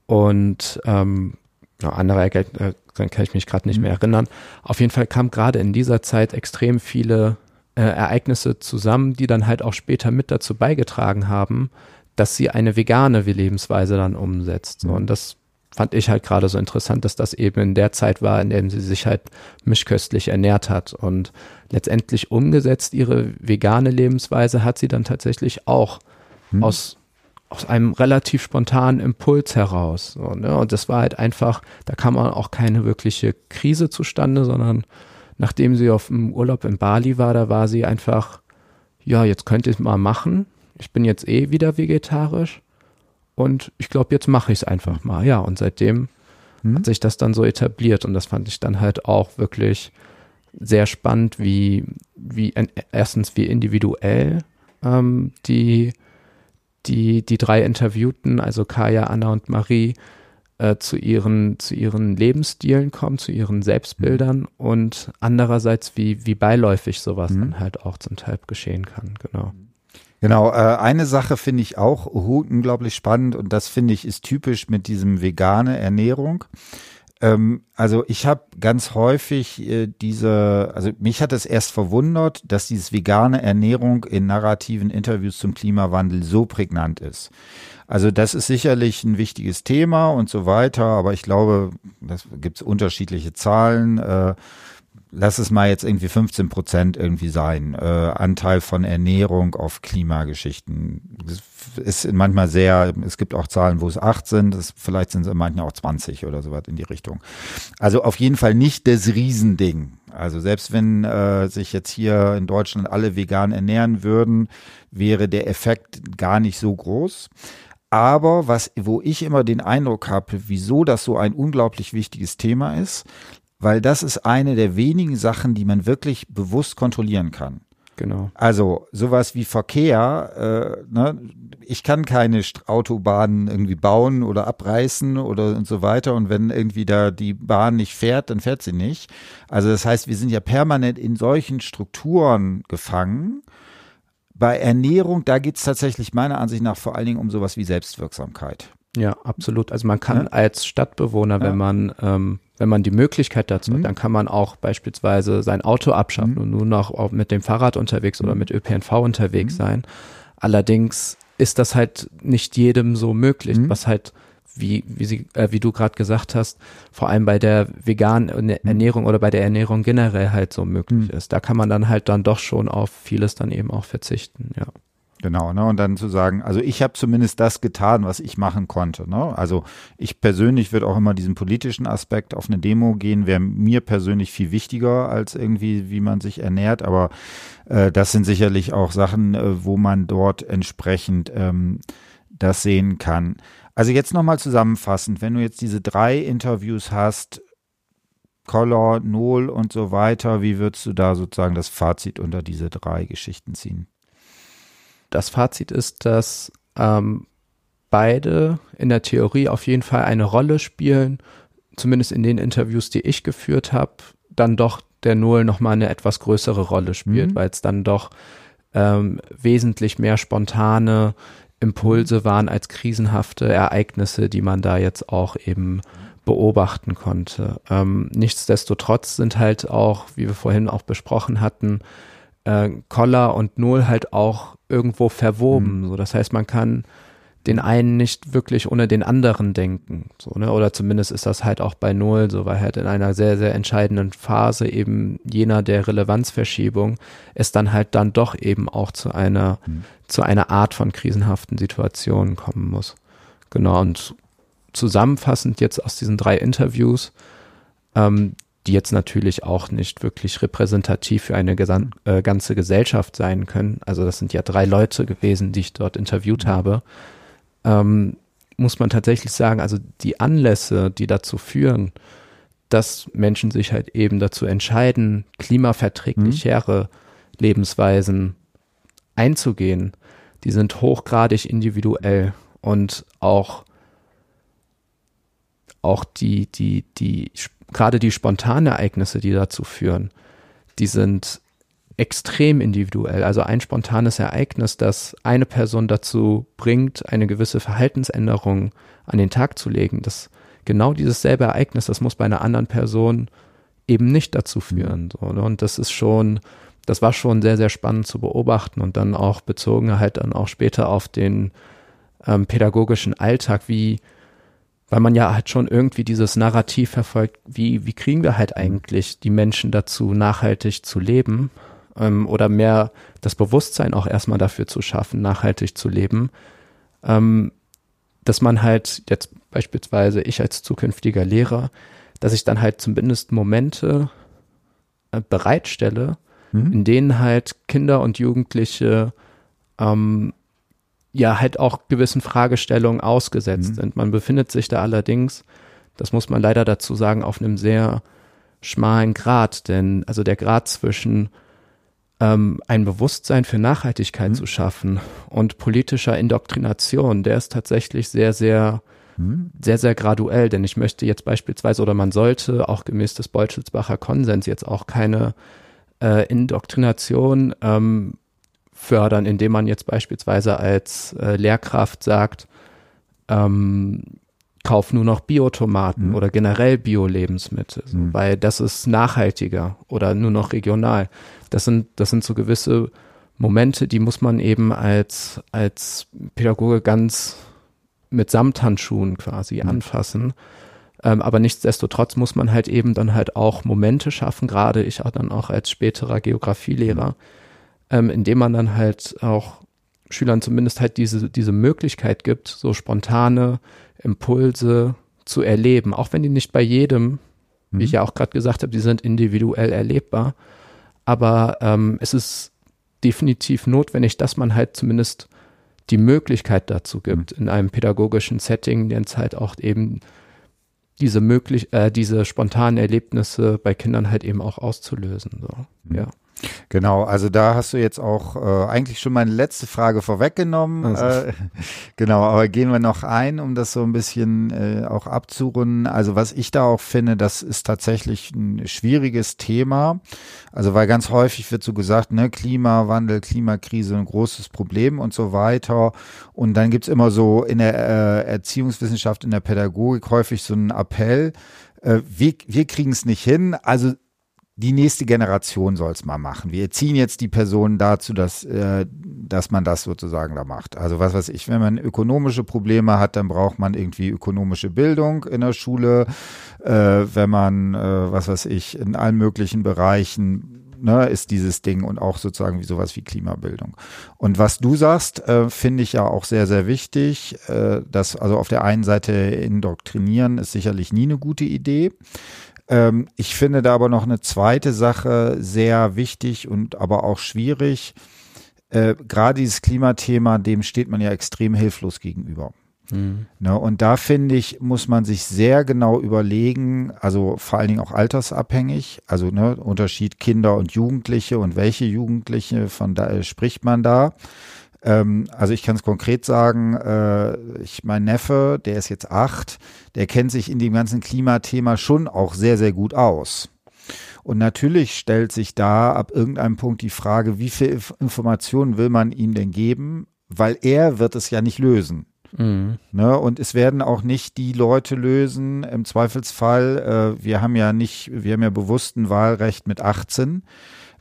und ähm, andere Ereignisse, äh, kann ich mich gerade nicht mhm. mehr erinnern. Auf jeden Fall kam gerade in dieser Zeit extrem viele äh, Ereignisse zusammen, die dann halt auch später mit dazu beigetragen haben, dass sie eine vegane Lebensweise dann umsetzt. So, mhm. und das fand ich halt gerade so interessant, dass das eben in der Zeit war, in der sie sich halt mischköstlich ernährt hat. Und letztendlich umgesetzt ihre vegane Lebensweise hat sie dann tatsächlich auch hm. aus, aus einem relativ spontanen Impuls heraus. So, ne? Und das war halt einfach, da kam auch keine wirkliche Krise zustande, sondern nachdem sie auf dem Urlaub in Bali war, da war sie einfach, ja, jetzt könnte ich mal machen. Ich bin jetzt eh wieder vegetarisch und ich glaube, jetzt mache ich es einfach mal. Ja, und seitdem hm. hat sich das dann so etabliert. Und das fand ich dann halt auch wirklich sehr spannend, wie, wie erstens wie individuell ähm, die, die, die drei Interviewten, also Kaya, Anna und Marie, äh, zu, ihren, zu ihren Lebensstilen kommen, zu ihren Selbstbildern mhm. und andererseits, wie, wie beiläufig sowas mhm. dann halt auch zum Teil geschehen kann, genau. Genau, äh, eine Sache finde ich auch unglaublich spannend und das finde ich ist typisch mit diesem vegane Ernährung. Ähm, also ich habe ganz häufig äh, diese, also mich hat es erst verwundert, dass dieses vegane Ernährung in narrativen Interviews zum Klimawandel so prägnant ist. Also das ist sicherlich ein wichtiges Thema und so weiter, aber ich glaube, das gibt es unterschiedliche Zahlen. Äh, lass es mal jetzt irgendwie 15 Prozent irgendwie sein, äh, Anteil von Ernährung auf Klimageschichten. Das ist manchmal sehr, es gibt auch Zahlen, wo es acht sind, das, vielleicht sind es manchmal auch 20 oder so was in die Richtung. Also auf jeden Fall nicht das Riesending. Also selbst wenn äh, sich jetzt hier in Deutschland alle vegan ernähren würden, wäre der Effekt gar nicht so groß. Aber was, wo ich immer den Eindruck habe, wieso das so ein unglaublich wichtiges Thema ist, weil das ist eine der wenigen Sachen, die man wirklich bewusst kontrollieren kann. Genau. Also sowas wie Verkehr, äh, ne? ich kann keine Autobahnen irgendwie bauen oder abreißen oder und so weiter. Und wenn irgendwie da die Bahn nicht fährt, dann fährt sie nicht. Also das heißt, wir sind ja permanent in solchen Strukturen gefangen. Bei Ernährung, da geht es tatsächlich meiner Ansicht nach vor allen Dingen um sowas wie Selbstwirksamkeit. Ja, absolut. Also man kann ja. als Stadtbewohner, ja. wenn man ähm, wenn man die Möglichkeit dazu mhm. hat, dann kann man auch beispielsweise sein Auto abschaffen mhm. und nur noch mit dem Fahrrad unterwegs oder mhm. mit ÖPNV unterwegs mhm. sein. Allerdings ist das halt nicht jedem so möglich, mhm. was halt wie, wie, sie, äh, wie du gerade gesagt hast, vor allem bei der veganen mhm. Ernährung oder bei der Ernährung generell halt so möglich ist. Da kann man dann halt dann doch schon auf vieles dann eben auch verzichten, ja. Genau, ne? Und dann zu sagen, also ich habe zumindest das getan, was ich machen konnte. Ne? Also ich persönlich würde auch immer diesen politischen Aspekt auf eine Demo gehen, wäre mir persönlich viel wichtiger als irgendwie, wie man sich ernährt. Aber äh, das sind sicherlich auch Sachen, äh, wo man dort entsprechend ähm, das sehen kann. Also jetzt nochmal zusammenfassend, wenn du jetzt diese drei Interviews hast, Collor, Nohl und so weiter, wie würdest du da sozusagen das Fazit unter diese drei Geschichten ziehen? Das Fazit ist, dass ähm, beide in der Theorie auf jeden Fall eine Rolle spielen, zumindest in den Interviews, die ich geführt habe, dann doch der Null nochmal eine etwas größere Rolle spielt, mhm. weil es dann doch ähm, wesentlich mehr spontane Impulse waren als krisenhafte Ereignisse, die man da jetzt auch eben beobachten konnte. Ähm, nichtsdestotrotz sind halt auch, wie wir vorhin auch besprochen hatten, äh, Koller und Null halt auch irgendwo verwoben. Mhm. So, das heißt, man kann den einen nicht wirklich ohne den anderen denken. So, ne? Oder zumindest ist das halt auch bei Null so, weil halt in einer sehr, sehr entscheidenden Phase eben jener der Relevanzverschiebung es dann halt dann doch eben auch zu einer, mhm. zu einer Art von krisenhaften Situation kommen muss. Genau, und zusammenfassend jetzt aus diesen drei Interviews, ähm, die jetzt natürlich auch nicht wirklich repräsentativ für eine äh, ganze Gesellschaft sein können. Also das sind ja drei Leute gewesen, die ich dort interviewt habe. Ähm, muss man tatsächlich sagen, also die Anlässe, die dazu führen, dass Menschen sich halt eben dazu entscheiden, klimaverträglichere mhm. Lebensweisen einzugehen, die sind hochgradig individuell und auch auch die, die, die, gerade die spontanen Ereignisse, die dazu führen, die sind extrem individuell. Also ein spontanes Ereignis, das eine Person dazu bringt, eine gewisse Verhaltensänderung an den Tag zu legen, das genau dieses selbe Ereignis, das muss bei einer anderen Person eben nicht dazu führen. So, ne? Und das ist schon, das war schon sehr, sehr spannend zu beobachten und dann auch bezogen halt dann auch später auf den ähm, pädagogischen Alltag, wie weil man ja halt schon irgendwie dieses Narrativ verfolgt, wie, wie kriegen wir halt eigentlich die Menschen dazu, nachhaltig zu leben ähm, oder mehr das Bewusstsein auch erstmal dafür zu schaffen, nachhaltig zu leben, ähm, dass man halt jetzt beispielsweise ich als zukünftiger Lehrer, dass ich dann halt zumindest Momente äh, bereitstelle, mhm. in denen halt Kinder und Jugendliche ähm, ja halt auch gewissen Fragestellungen ausgesetzt mhm. sind. Man befindet sich da allerdings, das muss man leider dazu sagen, auf einem sehr schmalen Grad, denn also der Grad zwischen ähm, ein Bewusstsein für Nachhaltigkeit mhm. zu schaffen und politischer Indoktrination, der ist tatsächlich sehr, sehr, mhm. sehr, sehr graduell, denn ich möchte jetzt beispielsweise oder man sollte auch gemäß des Beutelsbacher Konsens jetzt auch keine äh, Indoktrination ähm, fördern, indem man jetzt beispielsweise als äh, Lehrkraft sagt, ähm, kauf nur noch Biotomaten mhm. oder generell Bio-Lebensmittel, so, mhm. weil das ist nachhaltiger oder nur noch regional. Das sind, das sind so gewisse Momente, die muss man eben als, als Pädagoge ganz mit Samthandschuhen quasi mhm. anfassen. Ähm, aber nichtsdestotrotz muss man halt eben dann halt auch Momente schaffen, gerade ich auch dann auch als späterer Geografielehrer, mhm ähm, indem man dann halt auch Schülern zumindest halt diese, diese Möglichkeit gibt, so spontane Impulse zu erleben, auch wenn die nicht bei jedem, mhm. wie ich mhm. ja auch gerade gesagt habe, die sind individuell erlebbar. Aber ähm, es ist definitiv notwendig, dass man halt zumindest die Möglichkeit dazu gibt, mhm. in einem pädagogischen Setting, der halt auch eben diese möglich, äh, diese spontanen Erlebnisse bei Kindern halt eben auch auszulösen. So. Mhm. Ja. Genau, also da hast du jetzt auch äh, eigentlich schon meine letzte Frage vorweggenommen. Also. Äh, (laughs) genau, aber gehen wir noch ein, um das so ein bisschen äh, auch abzurunden. Also was ich da auch finde, das ist tatsächlich ein schwieriges Thema. Also weil ganz häufig wird so gesagt, ne, Klimawandel, Klimakrise, ein großes Problem und so weiter. Und dann gibt's immer so in der äh, Erziehungswissenschaft, in der Pädagogik häufig so einen Appell, äh, wir, wir kriegen es nicht hin, also die nächste Generation soll es mal machen. Wir erziehen jetzt die Personen dazu, dass, äh, dass man das sozusagen da macht. Also was weiß ich, wenn man ökonomische Probleme hat, dann braucht man irgendwie ökonomische Bildung in der Schule. Äh, wenn man, äh, was weiß ich, in allen möglichen Bereichen ne, ist dieses Ding und auch sozusagen wie sowas wie Klimabildung. Und was du sagst, äh, finde ich ja auch sehr, sehr wichtig. Äh, dass also auf der einen Seite indoktrinieren ist sicherlich nie eine gute Idee. Ähm, ich finde da aber noch eine zweite Sache sehr wichtig und aber auch schwierig. Äh, Gerade dieses Klimathema, dem steht man ja extrem hilflos gegenüber. Mhm. Ne, und da finde ich, muss man sich sehr genau überlegen, also vor allen Dingen auch altersabhängig, also ne, Unterschied Kinder und Jugendliche und welche Jugendliche, von da äh, spricht man da. Ähm, also ich kann es konkret sagen, äh, ich mein Neffe, der ist jetzt acht, der kennt sich in dem ganzen Klimathema schon auch sehr, sehr gut aus. Und natürlich stellt sich da ab irgendeinem Punkt die Frage, wie viel Informationen will man ihm denn geben? weil er wird es ja nicht lösen. Mhm. Ne, und es werden auch nicht die Leute lösen, im Zweifelsfall, äh, wir haben ja nicht, wir haben ja bewusst ein Wahlrecht mit 18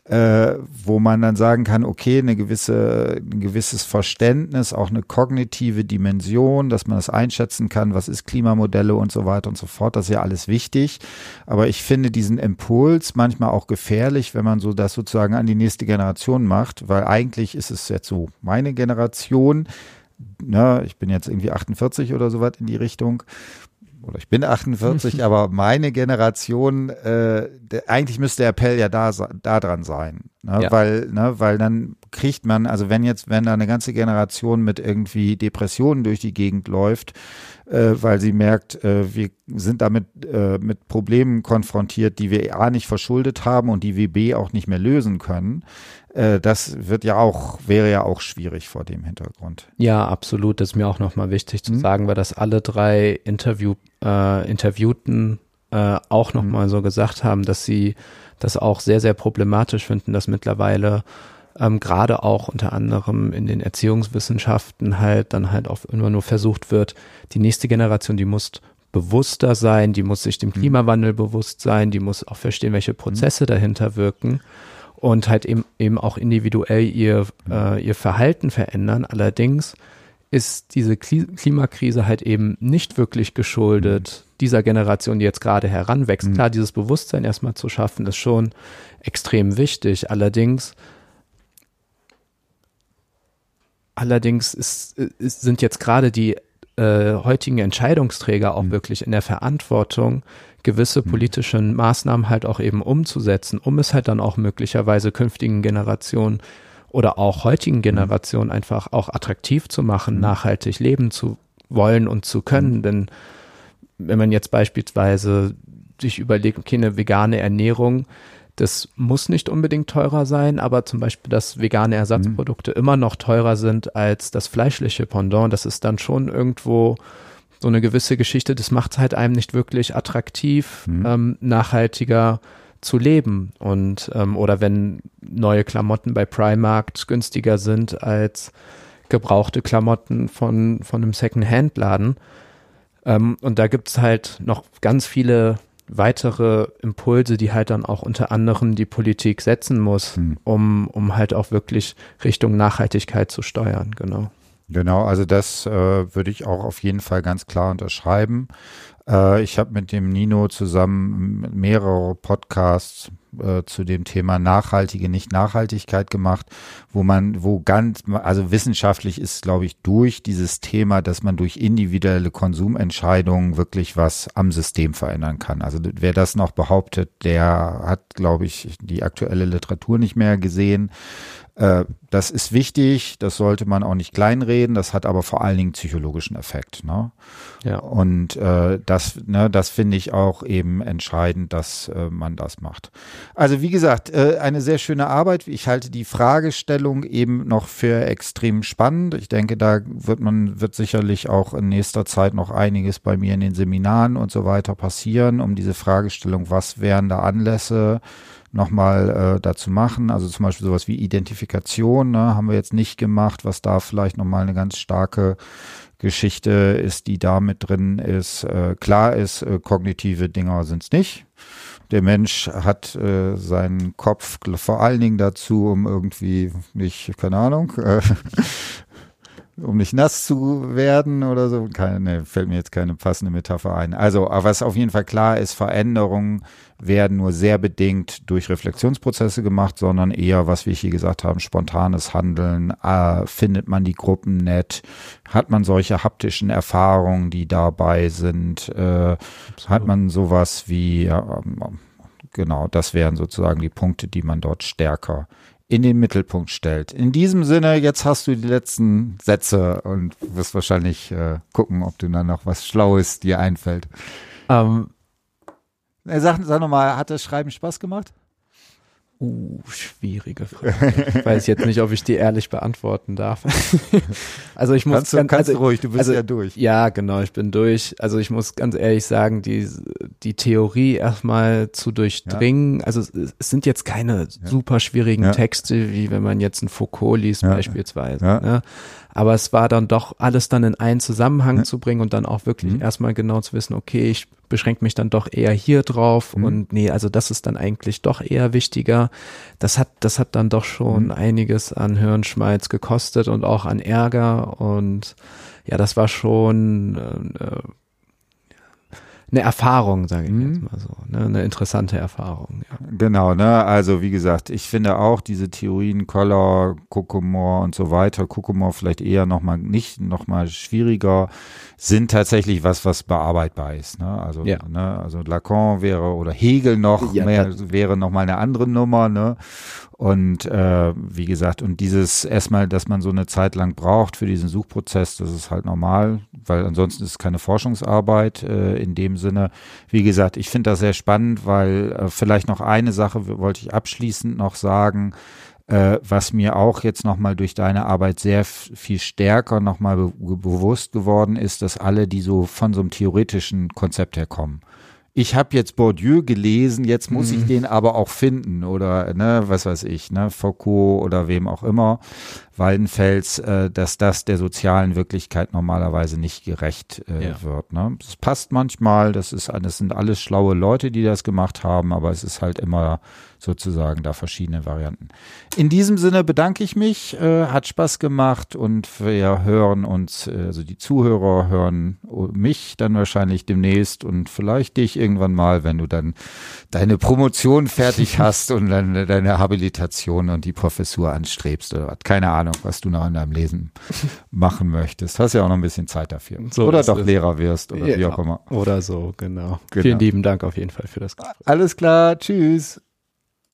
äh, wo man dann sagen kann, okay, eine gewisse, ein gewisses Verständnis, auch eine kognitive Dimension, dass man das einschätzen kann, was ist Klimamodelle und so weiter und so fort, das ist ja alles wichtig. Aber ich finde diesen Impuls manchmal auch gefährlich, wenn man so das sozusagen an die nächste Generation macht, weil eigentlich ist es jetzt so, meine Generation, ne, ich bin jetzt irgendwie 48 oder so was in die Richtung, oder ich bin 48, (laughs) aber meine Generation, äh, der, eigentlich müsste der Appell ja da, da dran sein. Ne? Ja. Weil, ne, weil dann kriegt man, also wenn jetzt, wenn da eine ganze Generation mit irgendwie Depressionen durch die Gegend läuft, äh, weil sie merkt, äh, wir sind damit äh, mit Problemen konfrontiert, die wir A nicht verschuldet haben und die wir B auch nicht mehr lösen können, äh, das wird ja auch, wäre ja auch schwierig vor dem Hintergrund. Ja, absolut. Das ist mir auch nochmal wichtig zu mhm. sagen, weil das alle drei Interview, äh, Interviewten äh, auch nochmal mhm. so gesagt haben, dass sie das auch sehr, sehr problematisch finden, dass mittlerweile ähm, gerade auch unter anderem in den Erziehungswissenschaften halt dann halt auch immer nur versucht wird, die nächste Generation, die muss bewusster sein, die muss sich dem mhm. Klimawandel bewusst sein, die muss auch verstehen, welche Prozesse mhm. dahinter wirken und halt eben, eben auch individuell ihr, äh, ihr Verhalten verändern. Allerdings ist diese Klimakrise halt eben nicht wirklich geschuldet mhm. dieser Generation, die jetzt gerade heranwächst. Mhm. Klar, dieses Bewusstsein erstmal zu schaffen, ist schon extrem wichtig. Allerdings Allerdings ist, ist, sind jetzt gerade die äh, heutigen Entscheidungsträger auch mhm. wirklich in der Verantwortung, gewisse mhm. politische Maßnahmen halt auch eben umzusetzen, um es halt dann auch möglicherweise künftigen Generationen oder auch heutigen mhm. Generationen einfach auch attraktiv zu machen, mhm. nachhaltig leben zu wollen und zu können. Denn wenn man jetzt beispielsweise sich überlegt, okay, eine vegane Ernährung, das muss nicht unbedingt teurer sein, aber zum Beispiel, dass vegane Ersatzprodukte mhm. immer noch teurer sind als das fleischliche Pendant, das ist dann schon irgendwo so eine gewisse Geschichte, das macht es halt einem nicht wirklich attraktiv, mhm. ähm, nachhaltiger zu leben. Und ähm, oder wenn neue Klamotten bei Primark günstiger sind als gebrauchte Klamotten von, von einem Second-Hand-Laden. Ähm, und da gibt es halt noch ganz viele weitere Impulse, die halt dann auch unter anderem die Politik setzen muss, hm. um, um halt auch wirklich Richtung Nachhaltigkeit zu steuern, genau. Genau, also das äh, würde ich auch auf jeden Fall ganz klar unterschreiben. Äh, ich habe mit dem Nino zusammen mehrere Podcasts äh, zu dem Thema nachhaltige Nicht-Nachhaltigkeit gemacht, wo man, wo ganz, also wissenschaftlich ist, glaube ich, durch dieses Thema, dass man durch individuelle Konsumentscheidungen wirklich was am System verändern kann. Also wer das noch behauptet, der hat, glaube ich, die aktuelle Literatur nicht mehr gesehen. Äh, das ist wichtig, das sollte man auch nicht kleinreden, das hat aber vor allen Dingen psychologischen Effekt. Ne? Ja. Und äh, das, ne, das finde ich auch eben entscheidend, dass äh, man das macht. Also wie gesagt, äh, eine sehr schöne Arbeit. Ich halte die Fragestellung eben noch für extrem spannend. Ich denke, da wird man, wird sicherlich auch in nächster Zeit noch einiges bei mir in den Seminaren und so weiter passieren, um diese Fragestellung, was wären da Anlässe, nochmal äh, dazu machen. Also zum Beispiel sowas wie Identifikation ne, haben wir jetzt nicht gemacht, was da vielleicht nochmal eine ganz starke Geschichte ist, die da mit drin ist. Äh, klar ist, äh, kognitive Dinger sind es nicht. Der Mensch hat äh, seinen Kopf vor allen Dingen dazu, um irgendwie nicht, keine Ahnung, äh, um nicht nass zu werden oder so. Keine, ne, fällt mir jetzt keine passende Metapher ein. Also, aber was auf jeden Fall klar ist, Veränderungen werden nur sehr bedingt durch Reflexionsprozesse gemacht, sondern eher, was wir hier gesagt haben, spontanes Handeln. Äh, findet man die Gruppen nett? Hat man solche haptischen Erfahrungen, die dabei sind? Äh, hat man sowas wie, äh, genau, das wären sozusagen die Punkte, die man dort stärker in den Mittelpunkt stellt. In diesem Sinne, jetzt hast du die letzten Sätze und wirst wahrscheinlich äh, gucken, ob du dann noch was Schlaues dir einfällt. Ähm, sag, sag nochmal, hat das Schreiben Spaß gemacht? Uh, schwierige Frage. Ich weiß jetzt nicht, ob ich die ehrlich beantworten darf. (laughs) also ich muss kannst du, ganz, kannst also, ruhig, du bist also, ja durch. Ja, genau, ich bin durch. Also ich muss ganz ehrlich sagen, die die Theorie erstmal zu durchdringen. Ja. Also es sind jetzt keine ja. super schwierigen ja. Texte, wie wenn man jetzt ein Foucault liest beispielsweise. Ne? Aber es war dann doch alles dann in einen Zusammenhang ja. zu bringen und dann auch wirklich mhm. erstmal genau zu wissen, okay, ich beschränke mich dann doch eher hier drauf mhm. und nee, also das ist dann eigentlich doch eher wichtiger. Das hat, das hat dann doch schon mhm. einiges an Hirnschmalz gekostet und auch an Ärger und ja, das war schon äh, äh eine Erfahrung, sage ich mhm. jetzt mal so, ne? eine interessante Erfahrung. Ja. Genau, ne? Also wie gesagt, ich finde auch diese Theorien Koller, Kokomor und so weiter, Kokomor vielleicht eher nochmal nicht nochmal schwieriger, sind tatsächlich was, was bearbeitbar ist. Ne? Also, ja. ne? also Lacan wäre oder Hegel noch ja, mehr, wäre nochmal eine andere Nummer. Ne? Und äh, wie gesagt, und dieses erstmal, dass man so eine Zeit lang braucht für diesen Suchprozess, das ist halt normal, weil ansonsten ist es keine Forschungsarbeit äh, in dem Sinne. Wie gesagt, ich finde das sehr spannend, weil äh, vielleicht noch eine Sache wollte ich abschließend noch sagen, äh, was mir auch jetzt nochmal durch deine Arbeit sehr viel stärker nochmal be bewusst geworden ist, dass alle, die so von so einem theoretischen Konzept herkommen, ich habe jetzt Bourdieu gelesen, jetzt muss mhm. ich den aber auch finden oder ne, was weiß ich, ne, Foucault oder wem auch immer. Waldenfels, äh, dass das der sozialen Wirklichkeit normalerweise nicht gerecht äh, ja. wird. Ne? Das passt manchmal, das ist, das sind alles schlaue Leute, die das gemacht haben, aber es ist halt immer sozusagen da verschiedene Varianten. In diesem Sinne bedanke ich mich, äh, hat Spaß gemacht und wir hören uns, äh, also die Zuhörer hören mich dann wahrscheinlich demnächst und vielleicht dich irgendwann mal, wenn du dann deine Promotion fertig (laughs) hast und dann deine Habilitation und die Professur anstrebst oder was. Keine Ahnung. Was du noch in deinem Lesen machen möchtest. Hast ja auch noch ein bisschen Zeit dafür. So oder doch. Lehrer wirst oder ja, wie auch immer. Oder so, genau. genau. Vielen lieben Dank auf jeden Fall für das Gespräch. Alles klar, tschüss.